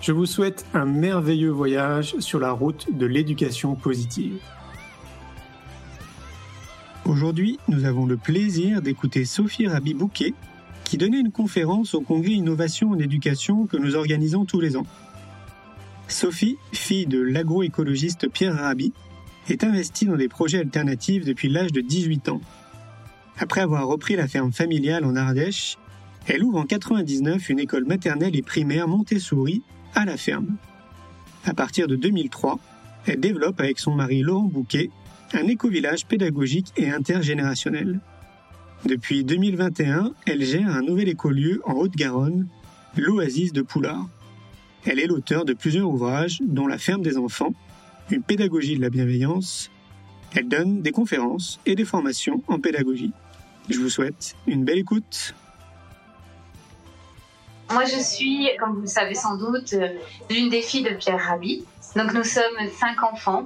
Je vous souhaite un merveilleux voyage sur la route de l'éducation positive. Aujourd'hui, nous avons le plaisir d'écouter Sophie Rabi-Bouquet, qui donnait une conférence au Congrès Innovation en éducation que nous organisons tous les ans. Sophie, fille de l'agroécologiste Pierre Rabi, est investie dans des projets alternatifs depuis l'âge de 18 ans. Après avoir repris la ferme familiale en Ardèche, elle ouvre en 99 une école maternelle et primaire Montessori à la ferme. À partir de 2003, elle développe avec son mari Laurent Bouquet un éco-village pédagogique et intergénérationnel. Depuis 2021, elle gère un nouvel écolieu en Haute-Garonne, l'Oasis de Poulard. Elle est l'auteur de plusieurs ouvrages, dont La ferme des enfants, une pédagogie de la bienveillance. Elle donne des conférences et des formations en pédagogie. Je vous souhaite une belle écoute. Moi, je suis, comme vous le savez sans doute, l'une des filles de Pierre Rabhi. Donc, nous sommes cinq enfants.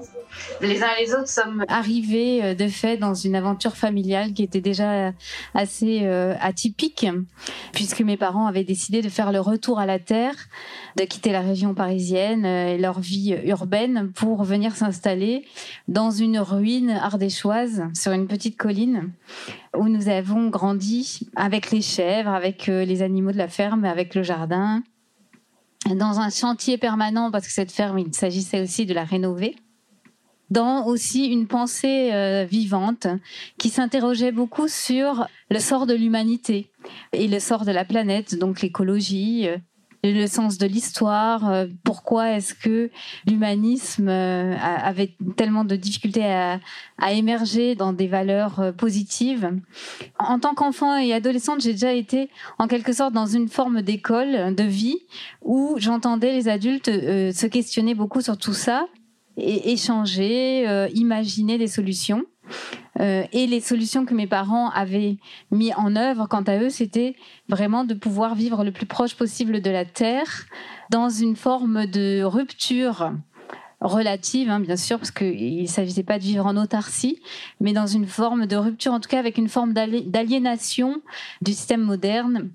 Les uns et les autres sommes arrivés euh, de fait dans une aventure familiale qui était déjà assez euh, atypique, puisque mes parents avaient décidé de faire le retour à la terre, de quitter la région parisienne euh, et leur vie urbaine pour venir s'installer dans une ruine ardéchoise sur une petite colline où nous avons grandi avec les chèvres, avec les animaux de la ferme, avec le jardin, dans un chantier permanent parce que cette ferme, il s'agissait aussi de la rénover dans aussi une pensée euh, vivante qui s'interrogeait beaucoup sur le sort de l'humanité et le sort de la planète, donc l'écologie, euh, le sens de l'histoire, euh, pourquoi est-ce que l'humanisme avait tellement de difficultés à, émerger dans des valeurs positives? En tant qu'enfant et adolescente, j'ai déjà été en quelque sorte dans une forme d'école de vie où j'entendais les adultes se questionner beaucoup sur tout ça et échanger, euh, imaginer des solutions. Euh, et les solutions que mes parents avaient mis en œuvre, quant à eux, c'était vraiment de pouvoir vivre le plus proche possible de la terre, dans une forme de rupture relative, hein, bien sûr, parce qu'il ne s'agissait pas de vivre en autarcie, mais dans une forme de rupture, en tout cas avec une forme d'aliénation du système moderne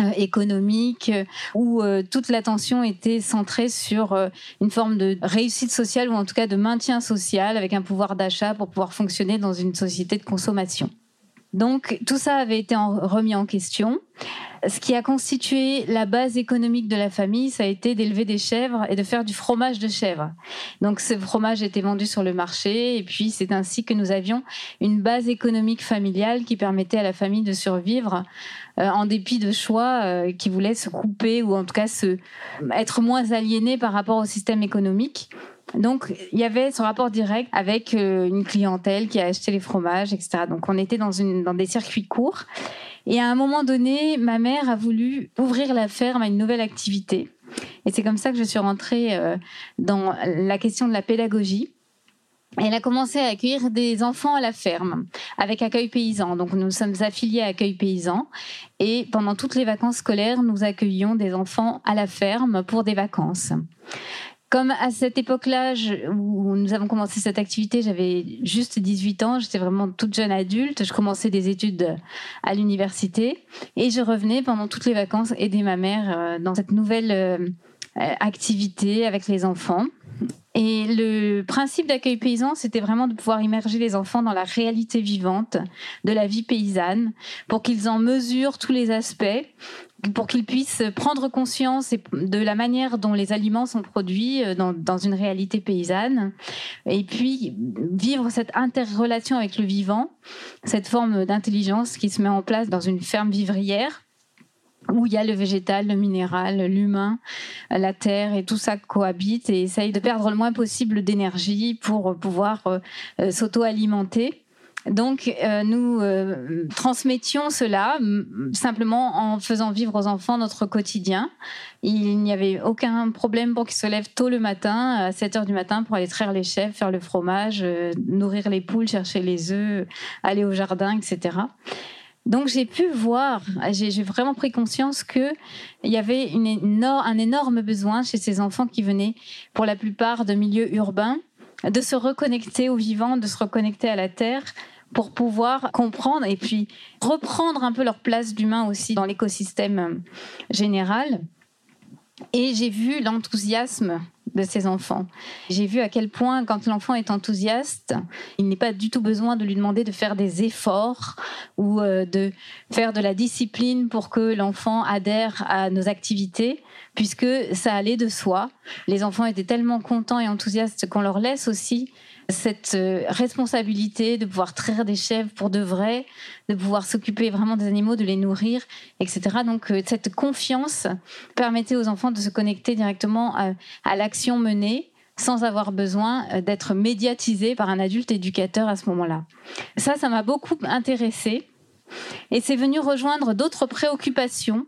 euh, économique euh, où euh, toute l'attention était centrée sur une forme de réussite sociale ou en tout cas de maintien social avec un pouvoir d'achat pour pouvoir fonctionner dans une société de consommation. Donc tout ça avait été remis en question. Ce qui a constitué la base économique de la famille, ça a été d'élever des chèvres et de faire du fromage de chèvre. Donc ce fromage était vendu sur le marché et puis c'est ainsi que nous avions une base économique familiale qui permettait à la famille de survivre euh, en dépit de choix euh, qui voulaient se couper ou en tout cas se, être moins aliénés par rapport au système économique. Donc, il y avait ce rapport direct avec euh, une clientèle qui a acheté les fromages, etc. Donc, on était dans, dans des circuits courts. Et à un moment donné, ma mère a voulu ouvrir la ferme à une nouvelle activité. Et c'est comme ça que je suis rentrée euh, dans la question de la pédagogie. Elle a commencé à accueillir des enfants à la ferme avec Accueil Paysan. Donc nous sommes affiliés à Accueil Paysan et pendant toutes les vacances scolaires, nous accueillions des enfants à la ferme pour des vacances. Comme à cette époque-là où nous avons commencé cette activité, j'avais juste 18 ans, j'étais vraiment toute jeune adulte, je commençais des études à l'université et je revenais pendant toutes les vacances aider ma mère euh, dans cette nouvelle euh, activité avec les enfants. Et le principe d'accueil paysan, c'était vraiment de pouvoir immerger les enfants dans la réalité vivante de la vie paysanne, pour qu'ils en mesurent tous les aspects, pour qu'ils puissent prendre conscience de la manière dont les aliments sont produits euh, dans, une réalité paysanne, et puis vivre cette interrelation avec le vivant, cette forme d'intelligence qui se met en place dans une ferme vivrière où il y a le végétal, le minéral, l'humain, la terre et tout ça cohabite et essaye de perdre le moins possible d'énergie pour pouvoir euh, euh, s'auto-alimenter. Donc, euh, nous transmettions cela simplement en faisant vivre aux enfants notre quotidien. Il n'y avait aucun problème pour qu'ils se lèvent tôt le matin, à 7 heures du matin, pour aller traire les chèvres, faire le fromage, nourrir les poules, chercher les œufs, aller au jardin, etc. Donc j'ai pu voir, j'ai vraiment pris conscience qu'il y avait un énorme besoin chez ces enfants qui venaient pour la plupart de milieux urbains de se reconnecter au vivant, de se reconnecter à la terre pour pouvoir comprendre et puis reprendre un peu leur place d'humain aussi dans l'écosystème général. Et j'ai vu l'enthousiasme de ses enfants. J'ai vu à quel point, quand l'enfant est enthousiaste, il n'est pas du tout besoin de lui demander de faire des efforts ou euh, de faire de la discipline pour que l'enfant adhère à nos activités, puisque ça allait de soi. Les enfants étaient tellement contents et enthousiastes qu'on leur laisse aussi cette euh, responsabilité de pouvoir traire des chèvres pour de vrai, de pouvoir s'occuper vraiment des animaux, de les nourrir, etc. Donc euh, cette confiance permettait aux enfants de se connecter directement à, l'action menée sans avoir besoin euh, d'être médiatisés par un adulte éducateur à ce moment-là. Ça, ça m'a beaucoup intéressée. Et c'est venu rejoindre d'autres préoccupations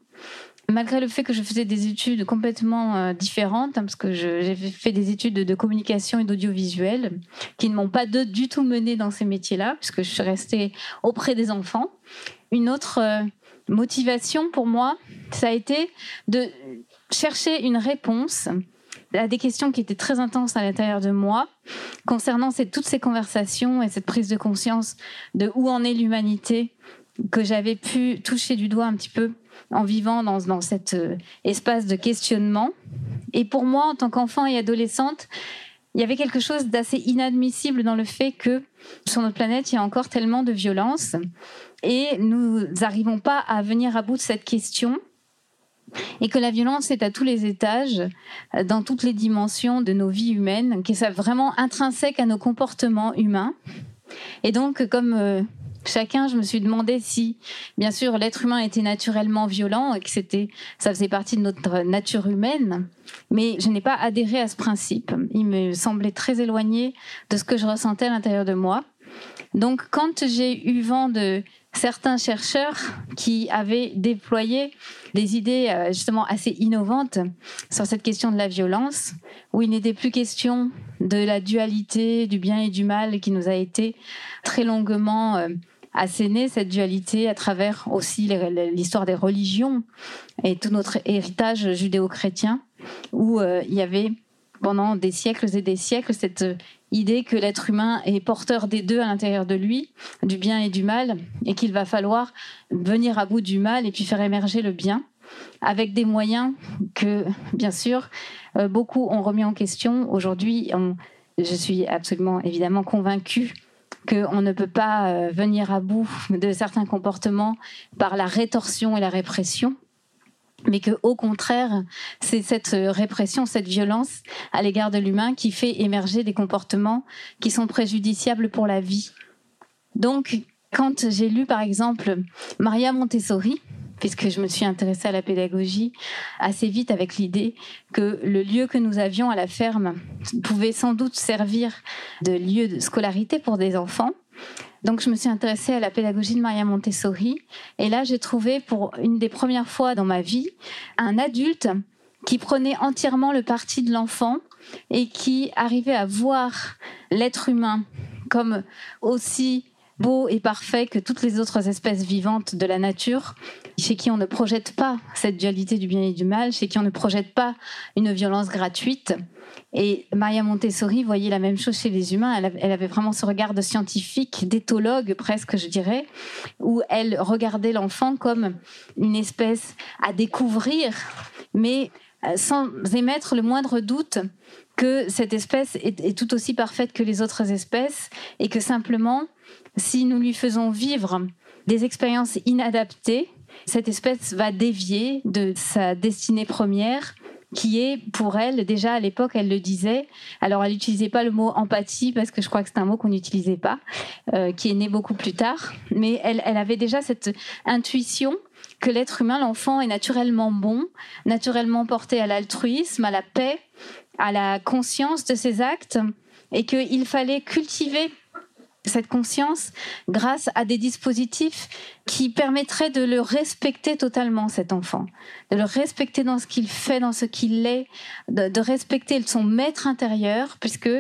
malgré le fait que je faisais des études complètement euh, différentes, hein, parce que j'ai fait des études de, communication et d'audiovisuel, qui ne m'ont pas du tout mené dans ces métiers-là, puisque je suis restée auprès des enfants. Une autre euh, motivation pour moi, ça a été de chercher une réponse à des questions qui étaient très intenses à l'intérieur de moi concernant toutes ces conversations et cette prise de conscience de où en est l'humanité que j'avais pu toucher du doigt un petit peu en vivant dans, cet euh, espace de questionnement. Et pour moi, en tant qu'enfant et adolescente, il y avait quelque chose d'assez inadmissible dans le fait que sur notre planète, il y a encore tellement de violence et nous n'arrivons pas à venir à bout de cette question et que la violence est à tous les étages, dans toutes les dimensions de nos vies humaines, qui est vraiment intrinsèque à nos comportements humains. Et donc, comme euh, chacun, je me suis demandé si, bien sûr, l'être humain était naturellement violent et que c'était, ça faisait partie de notre nature humaine. Mais je n'ai pas adhéré à ce principe. Il me semblait très éloigné de ce que je ressentais à l'intérieur de moi. Donc, quand j'ai eu vent de certains chercheurs qui avaient déployé des idées euh, justement assez innovantes sur cette question de la violence, où il n'était plus question de la dualité du bien et du mal qui nous a été très longuement euh, asséner cette dualité à travers aussi l'histoire des religions et tout notre héritage judéo-chrétien, où euh, il y avait pendant des siècles et des siècles cette idée que l'être humain est porteur des deux à l'intérieur de lui, du bien et du mal, et qu'il va falloir venir à bout du mal et puis faire émerger le bien, avec des moyens que, bien sûr, euh, beaucoup ont remis en question. Aujourd'hui, je suis absolument évidemment convaincue qu'on ne peut pas euh, venir à bout de certains comportements par la rétorsion et la répression, mais que au contraire, c'est cette répression, cette violence à l'égard de l'humain qui fait émerger des comportements qui sont préjudiciables pour la vie. Donc, quand j'ai lu par exemple Maria Montessori, puisque je me suis intéressée à la pédagogie assez vite avec l'idée que le lieu que nous avions à la ferme pouvait sans doute servir de lieu de scolarité pour des enfants. Donc je me suis intéressée à la pédagogie de Maria Montessori et là j'ai trouvé pour une des premières fois dans ma vie un adulte qui prenait entièrement le parti de l'enfant et qui arrivait à voir l'être humain comme aussi beau et parfait que toutes les autres espèces vivantes de la nature, chez qui on ne projette pas cette dualité du bien et du mal, chez qui on ne projette pas une violence gratuite. Et Maria Montessori voyait la même chose chez les humains. Elle avait vraiment ce regard de scientifique, d'éthologue presque, je dirais, où elle regardait l'enfant comme une espèce à découvrir, mais sans émettre le moindre doute que cette espèce est, tout aussi parfaite que les autres espèces et que simplement, si nous lui faisons vivre des expériences inadaptées, cette espèce va dévier de sa destinée première qui est pour elle, déjà à l'époque, elle le disait, alors elle n'utilisait pas le mot empathie parce que je crois que c'est un mot qu'on n'utilisait pas, euh, qui est né beaucoup plus tard, mais elle, elle avait déjà cette intuition que l'être humain, l'enfant, est naturellement bon, naturellement porté à l'altruisme, à la paix, à la conscience de ses actes, et qu'il fallait cultiver cette conscience grâce à des dispositifs qui permettraient de le respecter totalement, cet enfant, de le respecter dans ce qu'il fait, dans ce qu'il est, de, respecter son maître intérieur, puisque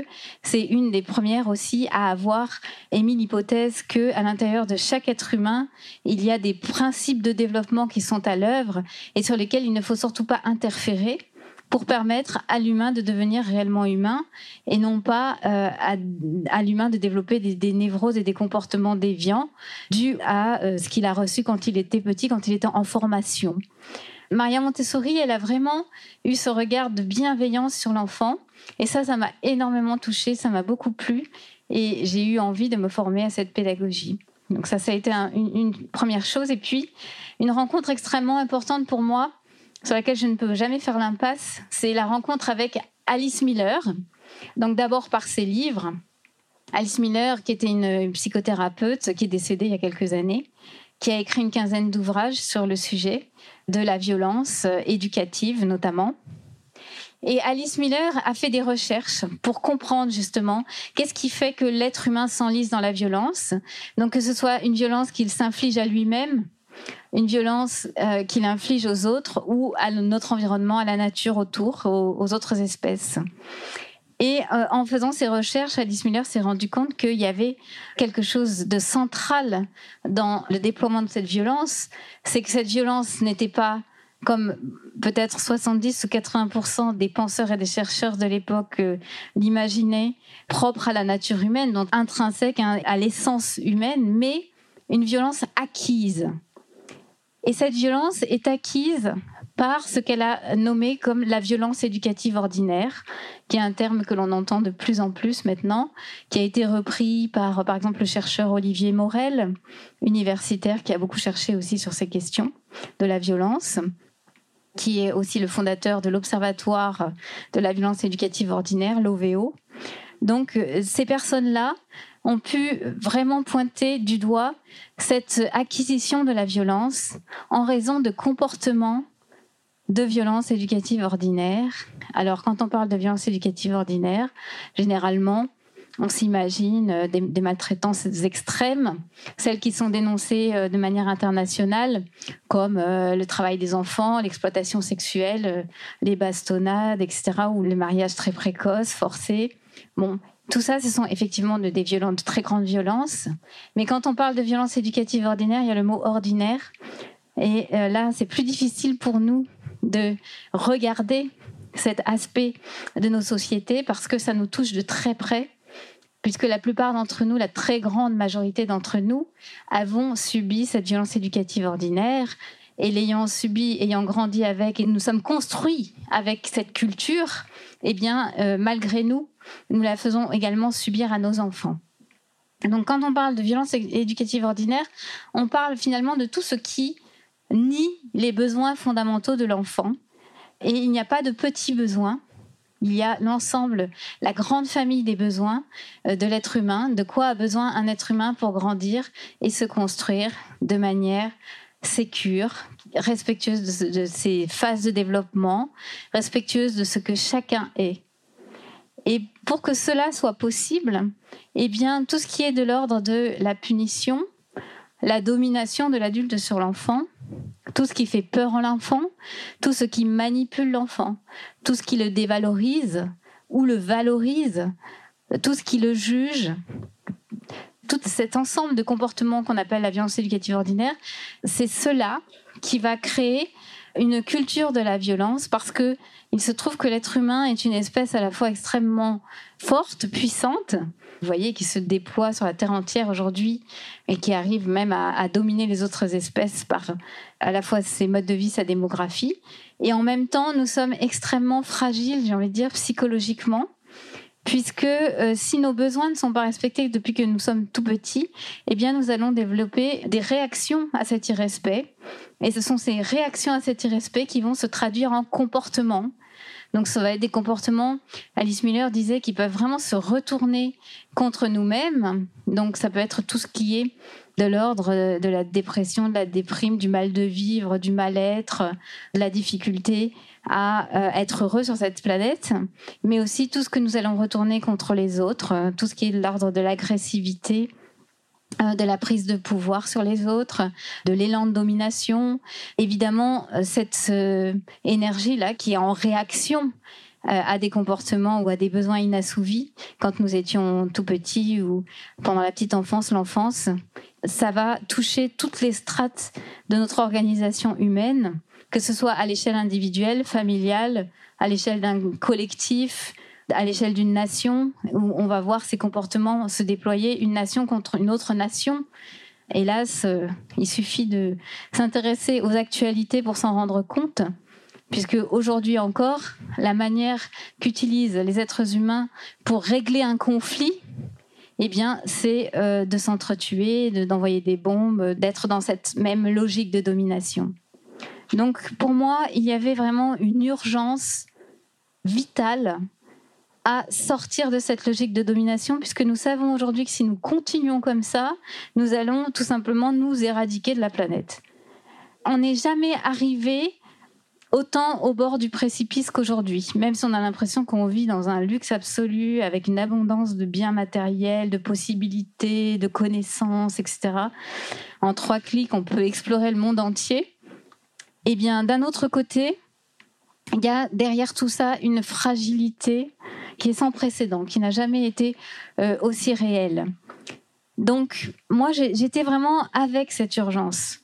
c'est une des premières aussi à avoir émis l'hypothèse que à l'intérieur de chaque être humain, il y a des principes de développement qui sont à l'œuvre et sur lesquels il ne faut surtout pas interférer pour permettre à l'humain de devenir réellement humain et non pas euh, à, l'humain de développer des, névroses et des comportements déviants dus à euh, ce qu'il a reçu quand il était petit, quand il était en formation. Maria Montessori, elle a vraiment eu ce regard de bienveillance sur l'enfant et ça, ça m'a énormément touchée, ça m'a beaucoup plu et j'ai eu envie de me former à cette pédagogie. Donc ça, ça a été une première chose. Et puis, une rencontre extrêmement importante pour moi, sur laquelle je ne peux jamais faire l'impasse, c'est la rencontre avec Alice Miller. Donc d'abord par ses livres. Alice Miller, qui était une psychothérapeute qui est décédée il y a quelques années, qui a écrit une quinzaine d'ouvrages sur le sujet de la violence éducative notamment. Et Alice Miller a fait des recherches pour comprendre justement qu'est-ce qui fait que l'être humain s'enlise dans la violence. Donc que ce soit une violence qu'il s'inflige à lui-même une violence euh, qu'il inflige aux autres ou à notre environnement, à la nature autour, aux, autres espèces. Et euh, en faisant ces recherches, Alice Miller s'est rendu compte qu'il y avait quelque chose de central dans le déploiement de cette violence, c'est que cette violence n'était pas comme peut-être 70 ou 80% des penseurs et des chercheurs de l'époque euh, l'imaginaient, propre à la nature humaine, donc intrinsèque à l'essence humaine, mais une violence acquise. Et cette violence est acquise par ce qu'elle a nommé comme la violence éducative ordinaire, qui est un terme que l'on entend de plus en plus maintenant, qui a été repris par, par exemple, le chercheur Olivier Morel, universitaire, qui a beaucoup cherché aussi sur ces questions de la violence qui est aussi le fondateur de l'Observatoire de la violence éducative ordinaire, l'OVO. Donc, euh, ces personnes-là ont pu vraiment pointer du doigt cette acquisition de la violence en raison de comportements de violence éducative ordinaire. Alors, quand on parle de violence éducative ordinaire, généralement, on s'imagine euh, des, maltraitances extrêmes, celles qui sont dénoncées euh, de manière internationale, comme euh, le travail des enfants, l'exploitation sexuelle, les bastonnades, etc., ou le mariage très précoce, forcé. Bon, tout ça, ce sont effectivement de, des violences, de très grandes violences. Mais quand on parle de violence éducative ordinaire, il y a le mot ordinaire. Et euh, là, c'est plus difficile pour nous de regarder cet aspect de nos sociétés parce que ça nous touche de très près, puisque la plupart d'entre nous, la très grande majorité d'entre nous, avons subi cette violence éducative ordinaire. Et l'ayant subi, ayant grandi avec, et nous sommes construits avec cette culture, eh bien, euh, malgré nous, nous la faisons également subir à nos enfants. Donc quand on parle de violence éducative ordinaire, on parle finalement de tout ce qui nie les besoins fondamentaux de l'enfant. Et il n'y a pas de petits besoins, il y a l'ensemble, la grande famille des besoins euh, de l'être humain, de quoi a besoin un être humain pour grandir et se construire de manière sécure, respectueuse de, de ses phases de développement, respectueuse de ce que chacun est. Et pour que cela soit possible, eh bien, tout ce qui est de l'ordre de la punition, la domination de l'adulte sur l'enfant, tout ce qui fait peur à l'enfant, tout ce qui manipule l'enfant, tout ce qui le dévalorise ou le valorise, tout ce qui le juge, tout cet ensemble de comportements qu'on appelle la violence éducative ordinaire, c'est cela qui va créer une culture de la violence parce que il se trouve que l'être humain est une espèce à la fois extrêmement forte, puissante, vous voyez, qui se déploie sur la Terre entière aujourd'hui et qui arrive même à, dominer les autres espèces par à la fois ses modes de vie, sa démographie. Et en même temps, nous sommes extrêmement fragiles, j'ai envie de dire, psychologiquement puisque euh, si nos besoins ne sont pas respectés depuis que nous sommes tout petits, eh bien nous allons développer des réactions à cet irrespect. Et ce sont ces réactions à cet irrespect qui vont se traduire en comportements donc ça va être des comportements, Alice Miller disait, qui peuvent vraiment se retourner contre nous-mêmes. Donc ça peut être tout ce qui est de l'ordre de la dépression, de la déprime, du mal de vivre, du mal-être, de la difficulté à euh, être heureux sur cette planète, mais aussi tout ce que nous allons retourner contre les autres, tout ce qui est de l'ordre de l'agressivité, de la prise de pouvoir sur les autres, de l'élan de domination. Évidemment, euh, cette euh, énergie-là qui est en réaction à des comportements ou à des besoins inassouvis quand nous étions tout petits ou pendant la petite enfance, l'enfance, ça va toucher toutes les strates de notre organisation humaine, que ce soit à l'échelle individuelle, familiale, à l'échelle d'un collectif, à l'échelle d'une nation, où on va voir ces comportements se déployer, une nation contre une autre nation. Hélas, euh, il suffit de s'intéresser aux actualités pour s'en rendre compte, puisque aujourd'hui encore, la manière qu'utilisent les êtres humains pour régler un conflit, eh bien, c'est euh, de s'entretuer, d'envoyer des bombes, d'être dans cette même logique de domination. Donc, pour moi, il y avait vraiment une urgence vitale à sortir de cette logique de domination, puisque nous savons aujourd'hui que si nous continuons comme ça, nous allons tout simplement nous éradiquer de la planète. On n'est jamais arrivé autant au bord du précipice qu'aujourd'hui, même si on a l'impression qu'on vit dans un luxe absolu, avec une abondance de biens matériels, de possibilités, de connaissances, etc. En trois clics, on peut explorer le monde entier. Eh bien, d'un autre côté, il y a derrière tout ça une fragilité qui est sans précédent, qui n'a jamais été euh, aussi réel. Donc, moi, j'étais vraiment avec cette urgence.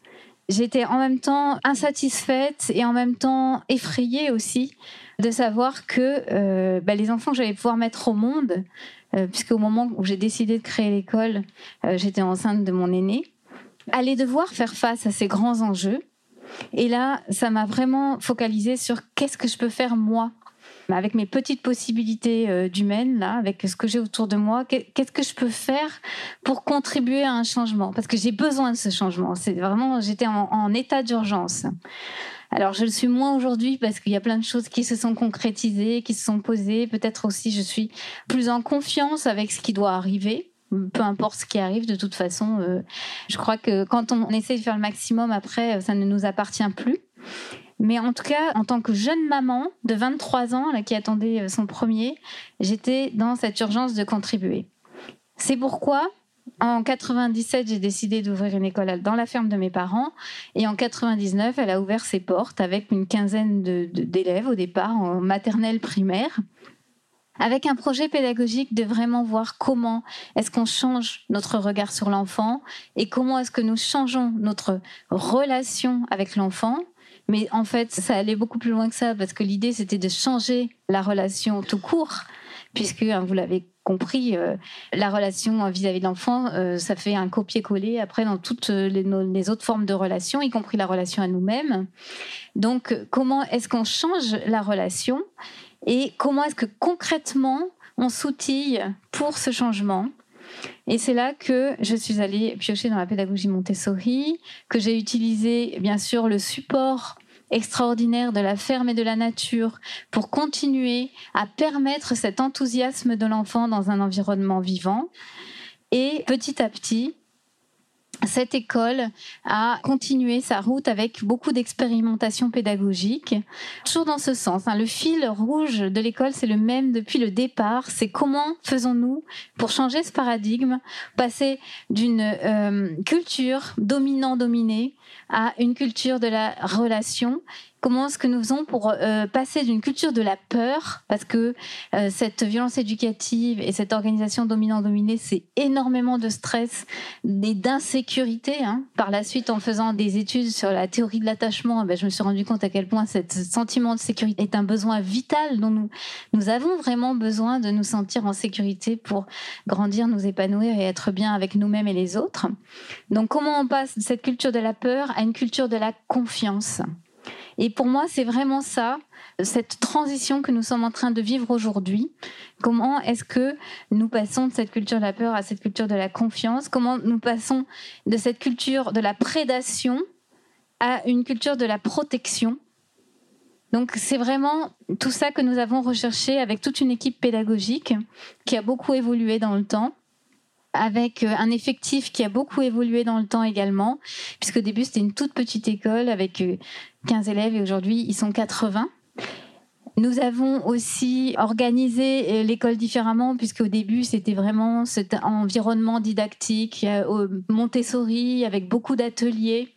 J'étais en même temps insatisfaite et en même temps effrayée aussi de savoir que euh, bah, les enfants que j'allais pouvoir mettre au monde, euh, puisque au moment où j'ai décidé de créer l'école, j'étais enceinte de mon aîné, allaient devoir faire face à ces grands enjeux. Et là, ça m'a vraiment focalisé sur qu'est-ce que je peux faire moi avec mes petites possibilités euh, d'humaine, là, avec ce que j'ai autour de moi, qu'est-ce que je peux faire pour contribuer à un changement? Parce que j'ai besoin de ce changement. C'est vraiment, j'étais en, état d'urgence. Alors, je le suis moins aujourd'hui parce qu'il y a plein de choses qui se sont concrétisées, qui se sont posées. Peut-être aussi, je suis plus en confiance avec ce qui doit arriver peu importe ce qui arrive, de toute façon, euh, je crois que quand on essaie de faire le maximum, après, ça ne nous appartient plus. Mais en tout cas, en tant que jeune maman de 23 ans, qui attendait euh, son premier, j'étais dans cette urgence de contribuer. C'est pourquoi, en 97, j'ai décidé d'ouvrir une école dans la ferme de mes parents. Et en 99, elle a ouvert ses portes avec une quinzaine d'élèves au départ, en maternelle primaire avec un projet pédagogique de vraiment voir comment est-ce qu'on change notre regard sur l'enfant et comment est-ce que nous changeons notre relation avec l'enfant mais en fait, ça allait beaucoup plus loin que ça parce que l'idée, c'était de changer la relation tout court, puisque, hein, vous l'avez compris, euh, la relation vis-à-vis de l'enfant, euh, ça fait un copier-coller après dans toutes les, les, autres formes de relations, y compris la relation à nous-mêmes. Donc, comment est-ce qu'on change la relation et comment est-ce que concrètement on s'outille pour ce changement? Et c'est là que je suis allée piocher dans la pédagogie Montessori, que j'ai utilisé bien sûr le support extraordinaire de la ferme et de la nature pour continuer à permettre cet enthousiasme de l'enfant dans un environnement vivant. Et petit à petit, cette école a continué sa route avec beaucoup d'expérimentation pédagogique, toujours dans ce sens. Hein. Le fil rouge de l'école, c'est le même depuis le départ. C'est comment faisons-nous pour changer ce paradigme, passer d'une euh, culture dominant-dominée à une culture de la relation comment est-ce que nous faisons pour euh, passer d'une culture de la peur, parce que euh, cette violence éducative et cette organisation dominant-dominée, c'est énormément de stress et d'insécurité. Hein. Par la suite, en faisant des études sur la théorie de l'attachement, ben, je me suis rendu compte à quel point ce sentiment de sécurité est un besoin vital dont nous, nous avons vraiment besoin de nous sentir en sécurité pour grandir, nous épanouir et être bien avec nous-mêmes et les autres. Donc comment on passe de cette culture de la peur à une culture de la confiance? Et pour moi, c'est vraiment ça, cette transition que nous sommes en train de vivre aujourd'hui. Comment est-ce que nous passons de cette culture de la peur à cette culture de la confiance? Comment nous passons de cette culture de la prédation à une culture de la protection? Donc c'est vraiment tout ça que nous avons recherché avec toute une équipe pédagogique qui a beaucoup évolué dans le temps avec euh, un effectif qui a beaucoup évolué dans le temps également, puisque au début c'était une toute petite école avec 15 euh, élèves et aujourd'hui ils sont 80. Nous avons aussi organisé euh, l'école différemment, puisque au début, c'était vraiment cet environnement didactique, Montessori, avec beaucoup d'ateliers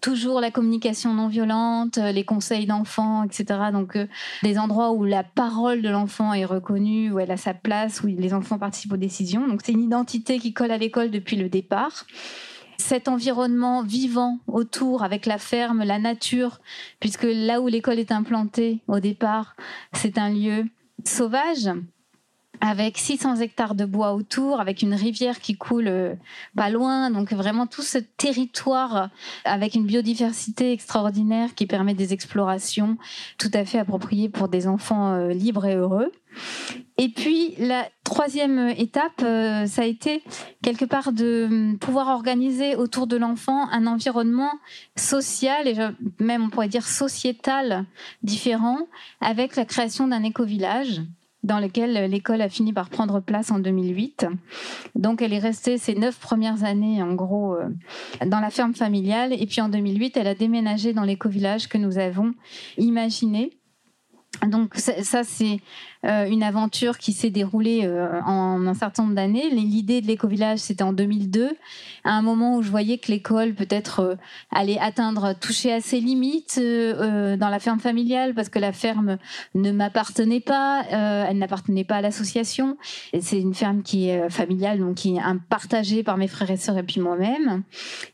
toujours la communication non violente, euh, les conseils d'enfants, etc. Donc euh, des endroits où la parole de l'enfant est reconnue, où elle a sa place, où les enfants participent aux décisions. Donc c'est une identité qui colle à l'école depuis le départ. Cet environnement vivant autour avec la ferme, la nature, puisque là où l'école est implantée au départ, c'est un lieu sauvage, avec 600 hectares de bois autour, avec une rivière qui coule euh, pas loin. Donc vraiment tout ce territoire euh, avec une biodiversité extraordinaire qui permet des explorations tout à fait appropriées pour des enfants euh, libres et heureux. Et puis la troisième étape, ça a été quelque part de hum, pouvoir organiser autour de l'enfant un environnement social et même on pourrait dire sociétal différent avec la création d'un éco-village dans lequel l'école a fini par prendre place en 2008. Donc elle est restée ces neuf premières années en gros euh, dans la ferme familiale et puis en 2008 elle a déménagé dans l'éco-village que nous avons imaginé donc ça, c'est euh, une aventure qui s'est déroulée euh, en un certain nombre d'années. L'idée de l'éco-village, c'était en 2002, à un moment où je voyais que l'école peut-être euh, allait atteindre, toucher à ses limites dans la ferme familiale, parce que la ferme ne m'appartenait pas, elle n'appartenait pas à l'association. C'est une ferme qui est familiale, donc qui est partagée par mes frères et sœurs et puis moi-même.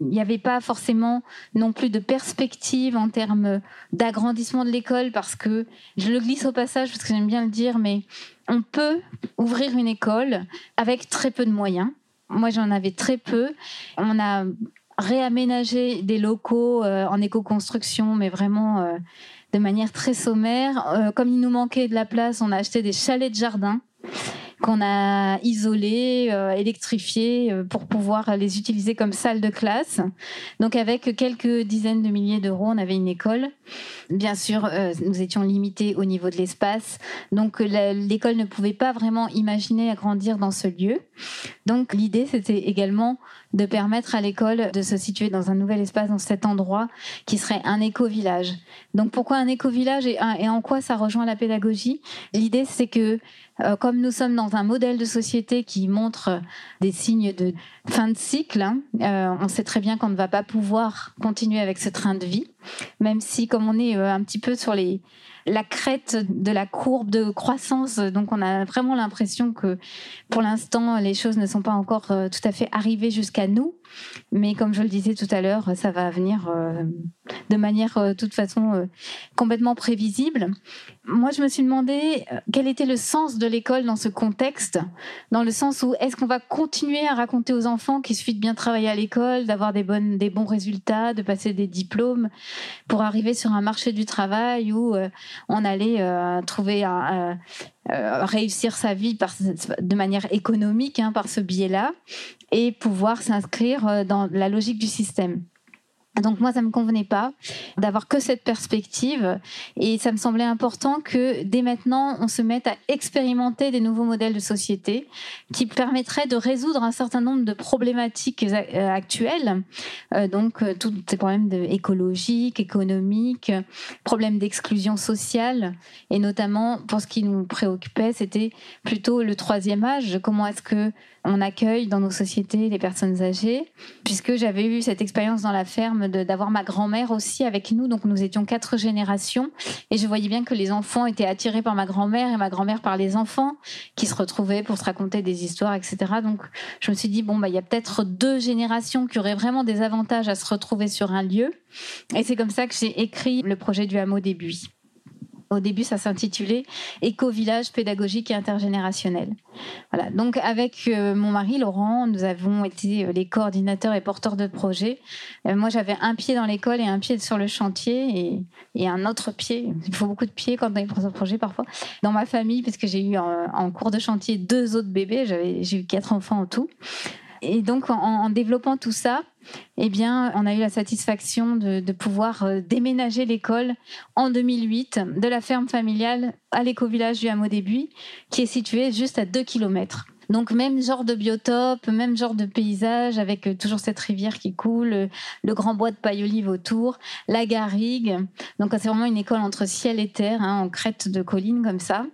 Il n'y avait pas forcément non plus de perspective en termes d'agrandissement de l'école, parce que je le glisse au passage parce que j'aime bien le dire, mais on peut ouvrir une école avec très peu de moyens. Moi, j'en avais très peu. On a réaménagé des locaux euh, en éco-construction, mais vraiment euh, de manière très sommaire. Euh, comme il nous manquait de la place, on a acheté des chalets de jardin qu'on a isolés, euh, euh, pour pouvoir les utiliser comme salle de classe. Donc avec quelques dizaines de milliers d'euros, on avait une école. Bien sûr, euh, nous étions limités au niveau de l'espace, donc l'école ne pouvait pas vraiment imaginer agrandir dans ce lieu. Donc l'idée, c'était également de permettre à l'école de se situer dans un nouvel espace, dans cet endroit qui serait un éco-village. Donc pourquoi un éco-village et, en quoi ça rejoint la pédagogie? L'idée, c'est que euh, comme nous sommes dans un modèle de société qui montre des signes de fin de cycle, hein, euh, on sait très bien qu'on ne va pas pouvoir continuer avec ce train de vie, même si comme on est euh, un petit peu sur la crête de la courbe de croissance. Donc on a vraiment l'impression que pour l'instant les choses ne sont pas encore tout à fait arrivées jusqu'à nous. Mais comme je le disais tout à l'heure, ça va venir euh, de manière, de euh, toute façon, euh, complètement prévisible. Moi, je me suis demandé quel était le sens de l'école dans ce contexte, dans le sens où est-ce qu'on va continuer à raconter aux enfants qu'il suffit de bien travailler à l'école, d'avoir des, bonnes, des bons résultats, de passer des diplômes pour arriver sur un marché du travail où on allait trouver réussir sa vie par, de manière économique hein, par ce biais-là et pouvoir s'inscrire euh, dans la logique du système. Donc moi, ça me convenait pas d'avoir que cette perspective et ça me semblait important que dès maintenant, on se mette à expérimenter des nouveaux modèles de société qui permettraient de résoudre un certain nombre de problématiques euh, actuelles. Euh, donc tous ces problèmes écologiques, économiques, problèmes d'exclusion sociale et notamment pour ce qui nous préoccupait, c'était plutôt le troisième âge. Comment est-ce que on accueille dans nos sociétés les personnes âgées, puisque j'avais eu cette expérience dans la ferme d'avoir ma grand-mère aussi avec nous. Donc nous étions quatre générations et je voyais bien que les enfants étaient attirés par ma grand-mère et ma grand-mère par les enfants qui se retrouvaient pour se raconter des histoires, etc. Donc je me suis dit bon bah il y a peut-être deux générations qui auraient vraiment des avantages à se retrouver sur un lieu. Et c'est comme ça que j'ai écrit le projet du hameau des Buis. Au début, ça s'intitulait Éco-village pédagogique et intergénérationnel. Voilà. Donc, avec euh, mon mari Laurent, nous avons été euh, les coordinateurs et porteurs de projet. Euh, moi, j'avais un pied dans l'école et un pied sur le chantier et, un autre pied. Il faut beaucoup de pieds quand on est porteur de projet parfois. Dans ma famille, parce que j'ai eu en, cours de chantier deux autres bébés. J'ai eu quatre enfants en tout. Et donc, en développant tout ça, eh bien, on a eu la satisfaction de, pouvoir euh, déménager l'école en 2008 de la ferme familiale à l'éco-village du Hameau des Buis, qui est situé juste à 2 km. Donc même genre de biotope, même genre de paysage avec euh, toujours cette rivière qui coule, euh, le grand bois de paille olive autour, la garrigue. Donc c'est vraiment une école entre ciel et terre, hein, en crête de colline comme ça,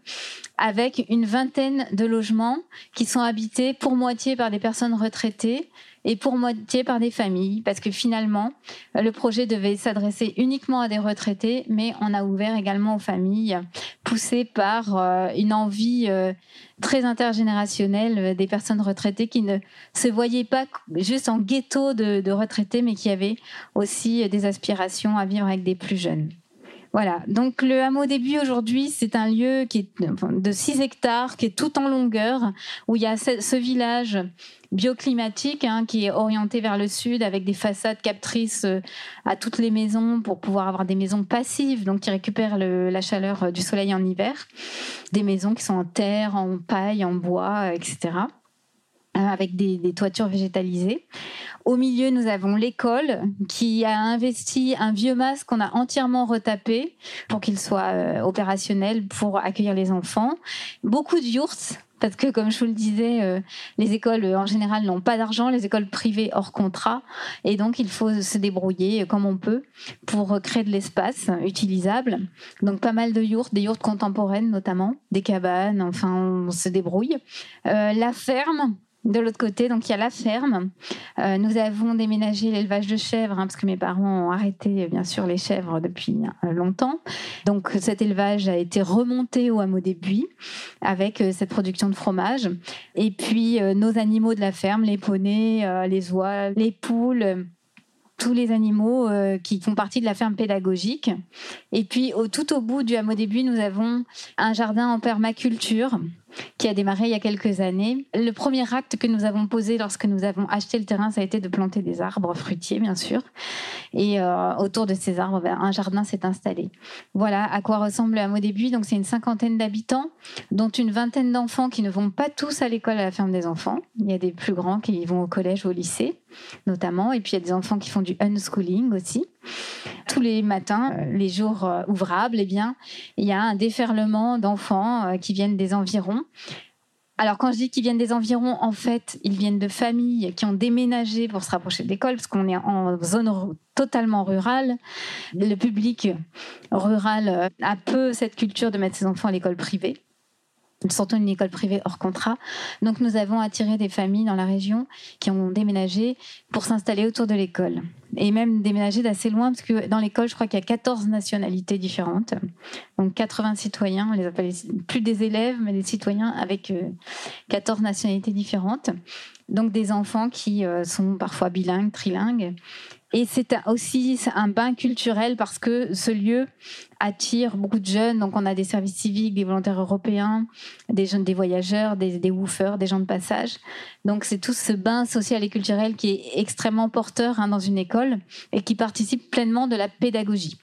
avec une vingtaine de logements qui sont habités pour moitié par des personnes retraitées et pour moitié par des familles, parce que finalement, le projet devait s'adresser uniquement à des retraités, mais on a ouvert également aux familles, poussées par euh, une envie euh, très intergénérationnelle euh, des personnes retraitées qui ne se voyaient pas juste en ghetto de, retraités, mais qui avaient aussi des aspirations à vivre avec des plus jeunes. Voilà. Donc le hameau début aujourd'hui, c'est un lieu qui est de 6 hectares, qui est tout en longueur, où il y a ce village bioclimatique hein, qui est orienté vers le sud avec des façades captrices euh, à toutes les maisons pour pouvoir avoir des maisons passives, donc qui récupèrent la chaleur euh, du soleil en hiver, des maisons qui sont en terre, en paille, en bois, etc. Euh, avec des, des, toitures végétalisées. Au milieu, nous avons l'école qui a investi un vieux masque qu'on a entièrement retapé pour qu'il soit opérationnel pour accueillir les enfants. Beaucoup de yurts parce que, comme je vous le disais, euh, les écoles euh, en général n'ont pas d'argent, les écoles privées hors contrat, et donc il faut se débrouiller euh, comme on peut pour créer de l'espace utilisable. Donc pas mal de yourtes, des yourtes contemporaines notamment, des cabanes, enfin on se débrouille. la ferme, de l'autre côté, donc il y a la ferme. Euh, nous avons déménagé l'élevage de chèvres hein, parce que mes parents ont arrêté bien sûr les chèvres depuis euh, longtemps. Donc cet élevage a été remonté au hameau des Buis avec euh, cette production de fromage. Et puis nos animaux de la ferme, les poneys, les oies, les poules tous les animaux qui font partie de la ferme pédagogique. Et puis, tout au bout du hameau Buis, nous avons un jardin en permaculture qui a démarré il y a quelques années. Le premier acte que nous avons posé lorsque nous avons acheté le terrain, ça a été de planter des arbres fruitiers, bien sûr. Et euh, autour de ces arbres, ben, un jardin s'est installé. Voilà à quoi ressemble le hameau des Buis. Donc, c'est une cinquantaine d'habitants, dont une vingtaine d'enfants qui ne vont pas tous à l'école à la ferme des enfants. Il y a des plus grands qui vont au collège ou au lycée, notamment. Et puis, il y a des enfants qui font du unschooling aussi. Tous les matins, euh, les jours euh, ouvrables, eh bien, il y a un déferlement d'enfants qui viennent des environs. Alors quand je dis qu'ils viennent des environs, en fait, ils viennent de familles qui ont déménagé pour se rapprocher de l'école, parce qu'on est en zone totalement rurale. Le public rural euh, a peu cette culture de mettre ses enfants à l'école privée surtout une école privée hors contrat. Donc nous avons attiré des familles dans la région qui ont déménagé pour s'installer autour de l'école. Et même déménager d'assez loin, parce que dans l'école, je crois qu'il y a 14 nationalités différentes. Donc 80 citoyens, on les appelle plus des élèves, mais des citoyens avec 14 euh, nationalités différentes. Donc des enfants qui euh, sont parfois bilingues, trilingues, et c'est aussi un bain culturel parce que ce lieu attire beaucoup de jeunes. Donc, on a des services civiques, des volontaires européens, des jeunes, des voyageurs, des, des woofers, des gens de passage. Donc, c'est tout ce bain social et culturel qui est extrêmement porteur hein, dans une école et qui participe pleinement de la pédagogie.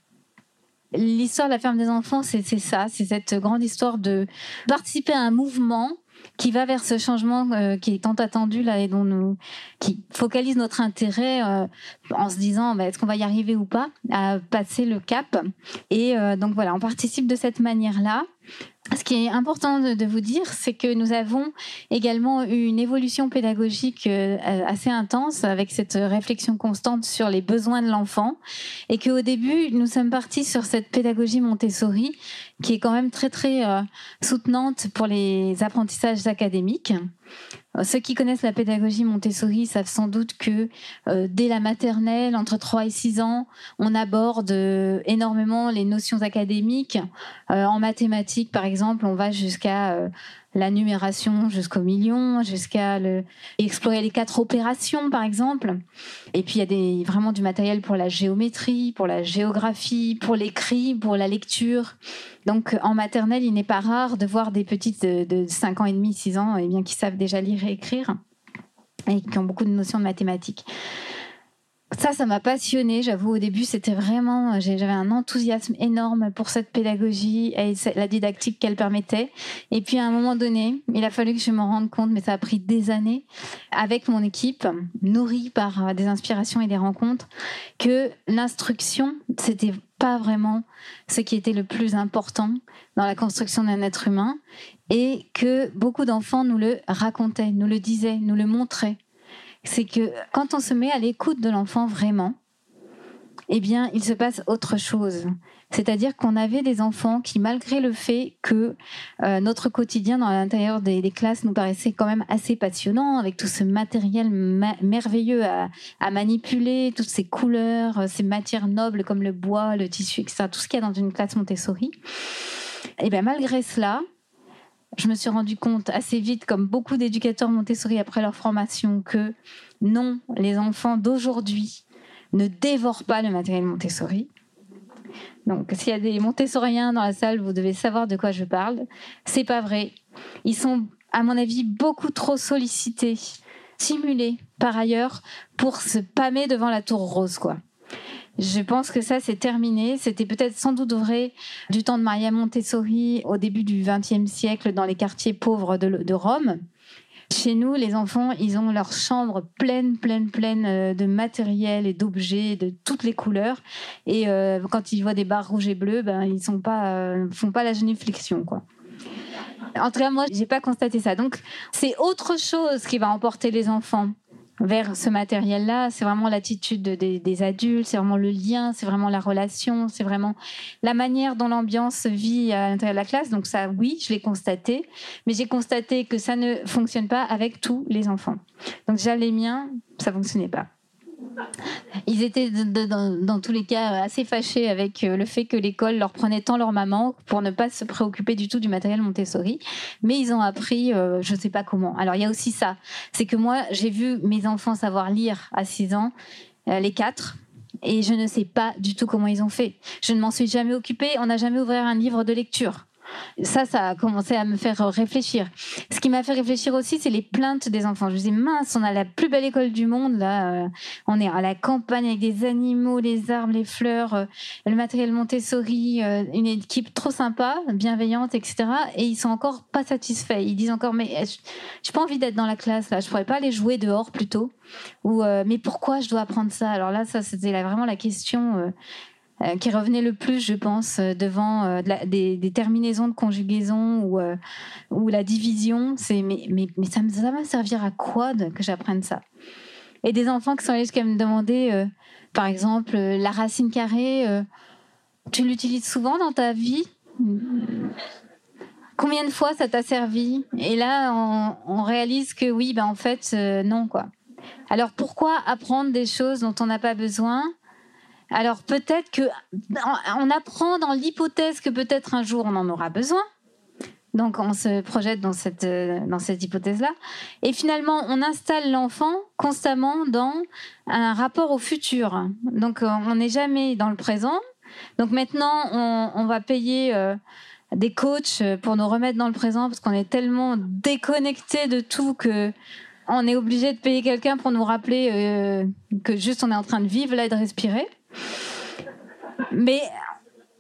L'histoire de la ferme des enfants, c'est ça, c'est cette grande histoire de participer à un mouvement qui va vers ce changement euh, qui est tant attendu là et dont nous qui focalise notre intérêt euh, en se disant bah, est-ce qu'on va y arriver ou pas à passer le cap. Et euh, donc voilà on participe de cette manière là ce qui est important de, vous dire, c'est que nous avons également eu une évolution pédagogique euh, assez intense avec cette réflexion constante sur les besoins de l'enfant et qu'au début, nous sommes partis sur cette pédagogie Montessori qui est quand même très très euh, soutenante pour les apprentissages académiques. Euh, ceux qui connaissent la pédagogie Montessori savent sans doute que euh, dès la maternelle, entre 3 et 6 ans, on aborde énormément les notions académiques. en mathématiques, par exemple, on va jusqu'à la numération jusqu'au million, jusqu'à explorer les quatre opérations, par exemple. Et puis, il y a des, vraiment du matériel pour la géométrie, pour la géographie, pour l'écrit, pour la lecture. Donc, en maternelle, il n'est pas rare de voir des petites de, de 5 ans et demi, 6 ans, et eh bien, qui savent déjà lire et écrire et qui ont beaucoup de notions de mathématiques. Ça, ça m'a passionné. J'avoue, au début, c'était vraiment, j'avais un enthousiasme énorme pour cette pédagogie et la didactique qu'elle permettait. Et puis, à un moment donné, il a fallu que je me rende compte, mais ça a pris des années, avec mon équipe, nourrie par des inspirations et des rencontres, que l'instruction, c'était pas vraiment ce qui était le plus important dans la construction d'un être humain et que beaucoup d'enfants nous le racontaient, nous le disaient, nous le montraient c'est que quand on se met à l'écoute de l'enfant vraiment, eh bien, il se passe autre chose. C'est-à-dire qu'on avait des enfants qui, malgré le fait que euh, notre quotidien dans l'intérieur des, classes nous paraissait quand même assez passionnant, avec tout ce matériel merveilleux à, manipuler, toutes ces couleurs, euh, ces matières nobles comme le bois, le tissu, etc., tout ce qu'il y a dans une classe Montessori, eh bien malgré cela, je me suis rendu compte assez vite, comme beaucoup d'éducateurs Montessori après leur formation, que non, les enfants d'aujourd'hui ne dévorent pas le matériel Montessori. Donc, s'il y a des Montessoriens dans la salle, vous devez savoir de quoi je parle. C'est pas vrai. Ils sont, à mon avis, beaucoup trop sollicités, stimulés par ailleurs pour se pâmer devant la tour rose, quoi. Je pense que ça, c'est terminé. C'était peut-être sans doute vrai du temps de Maria Montessori au début du XXe siècle dans les quartiers pauvres de, Rome. Chez nous, les enfants, ils ont leur chambre pleine, pleine, pleine euh, de matériel et d'objets de toutes les couleurs. Et euh, quand ils voient des barres rouges et bleues, ben ils pas, euh, font pas la génuflexion, quoi. En tout cas, moi, j'ai pas constaté ça. Donc, c'est autre chose qui va emporter les enfants vers ce matériel-là. C'est vraiment l'attitude des, adultes, c'est vraiment le lien, c'est vraiment la relation, c'est vraiment la manière dont l'ambiance vit à l'intérieur de la classe. Donc ça, oui, je l'ai constaté, mais j'ai constaté que ça ne fonctionne pas avec tous les enfants. Donc déjà les miens, ça fonctionnait pas. Ils étaient dans, tous les cas assez fâchés avec euh, le fait que l'école leur prenait tant leur maman pour ne pas se préoccuper du tout du matériel Montessori. Mais ils ont appris, euh, je ne sais pas comment. Alors il y a aussi ça, c'est que moi j'ai vu mes enfants savoir lire à 6 ans, euh, les quatre. Et je ne sais pas du tout comment ils ont fait. Je ne m'en suis jamais occupée. On n'a jamais ouvert un livre de lecture. Ça, ça a commencé à me faire réfléchir. Ce qui m'a fait réfléchir aussi, c'est les plaintes des enfants. Je me disais, mince, on a la plus belle école du monde, là. Euh, on est à la campagne avec des animaux, les arbres, les fleurs, euh, le matériel Montessori, euh, une équipe trop sympa, bienveillante, etc. Et ils sont encore pas satisfaits. Ils disent encore, mais j'ai pas envie d'être dans la classe, là. Je pourrais pas aller jouer dehors plutôt. Ou, mais pourquoi je dois apprendre ça? Alors là, ça, c'était vraiment la question qui revenait le plus, je pense, euh, devant euh, des, terminaisons de conjugaison ou, la division. C'est mais, ça, ça va servir à quoi que j'apprenne ça? Et des enfants qui sont allés jusqu'à me demander, par exemple, la racine carrée, tu l'utilises souvent dans ta vie? Combien de fois ça t'a servi? Et là, on, on, réalise que oui, ben en fait, non, quoi. Alors pourquoi apprendre des choses dont on n'a pas besoin? Alors peut-être que on apprend dans l'hypothèse que peut-être un jour on en aura besoin. Donc on se projette dans cette euh, dans cette hypothèse-là et finalement on installe l'enfant constamment dans un rapport au futur. Donc euh, on n'est jamais dans le présent. Donc maintenant on, va payer euh, des coachs pour nous remettre dans le présent parce qu'on est tellement déconnecté de tout que on est obligé de payer quelqu'un pour nous rappeler que juste on est en train de vivre là et de respirer. Mais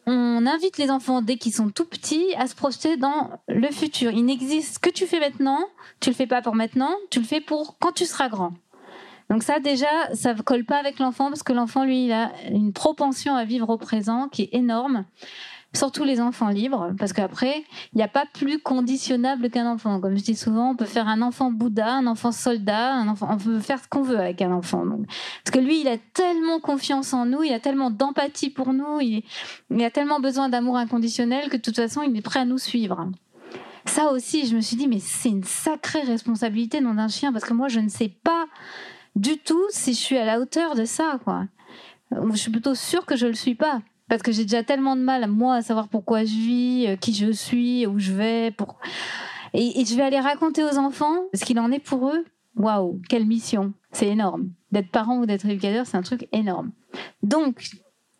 on invite les enfants dès qu'ils sont tout petits à se projeter dans le futur. Il n'existe que tu fais maintenant, tu le fais pas pour maintenant, tu le fais pour quand tu seras grand. Donc ça déjà, ça ne colle pas avec l'enfant parce que l'enfant lui il a une propension à vivre au présent qui est énorme. Surtout les enfants libres, parce qu'après, il n'y a pas plus conditionnable qu'un enfant. Comme je dis souvent, on peut faire un enfant Bouddha, un enfant soldat, un enfant, on peut faire ce qu'on veut avec un enfant. parce que lui, il a tellement confiance en nous, il a tellement d'empathie pour nous, il, a tellement besoin d'amour inconditionnel que de toute façon, il est prêt à nous suivre. Ça aussi, je me suis dit, mais c'est une sacrée responsabilité non d'un chien, parce que moi, je ne sais pas du tout si je suis à la hauteur de ça, quoi. Je suis plutôt sûre que je le suis pas. Parce que j'ai déjà tellement de mal, moi, à savoir pourquoi je vis, euh, qui je suis, où je vais. Et, je vais aller raconter aux enfants ce qu'il en est pour eux. Waouh, quelle mission. C'est énorme. D'être parent ou d'être éducateur, c'est un truc énorme. Donc,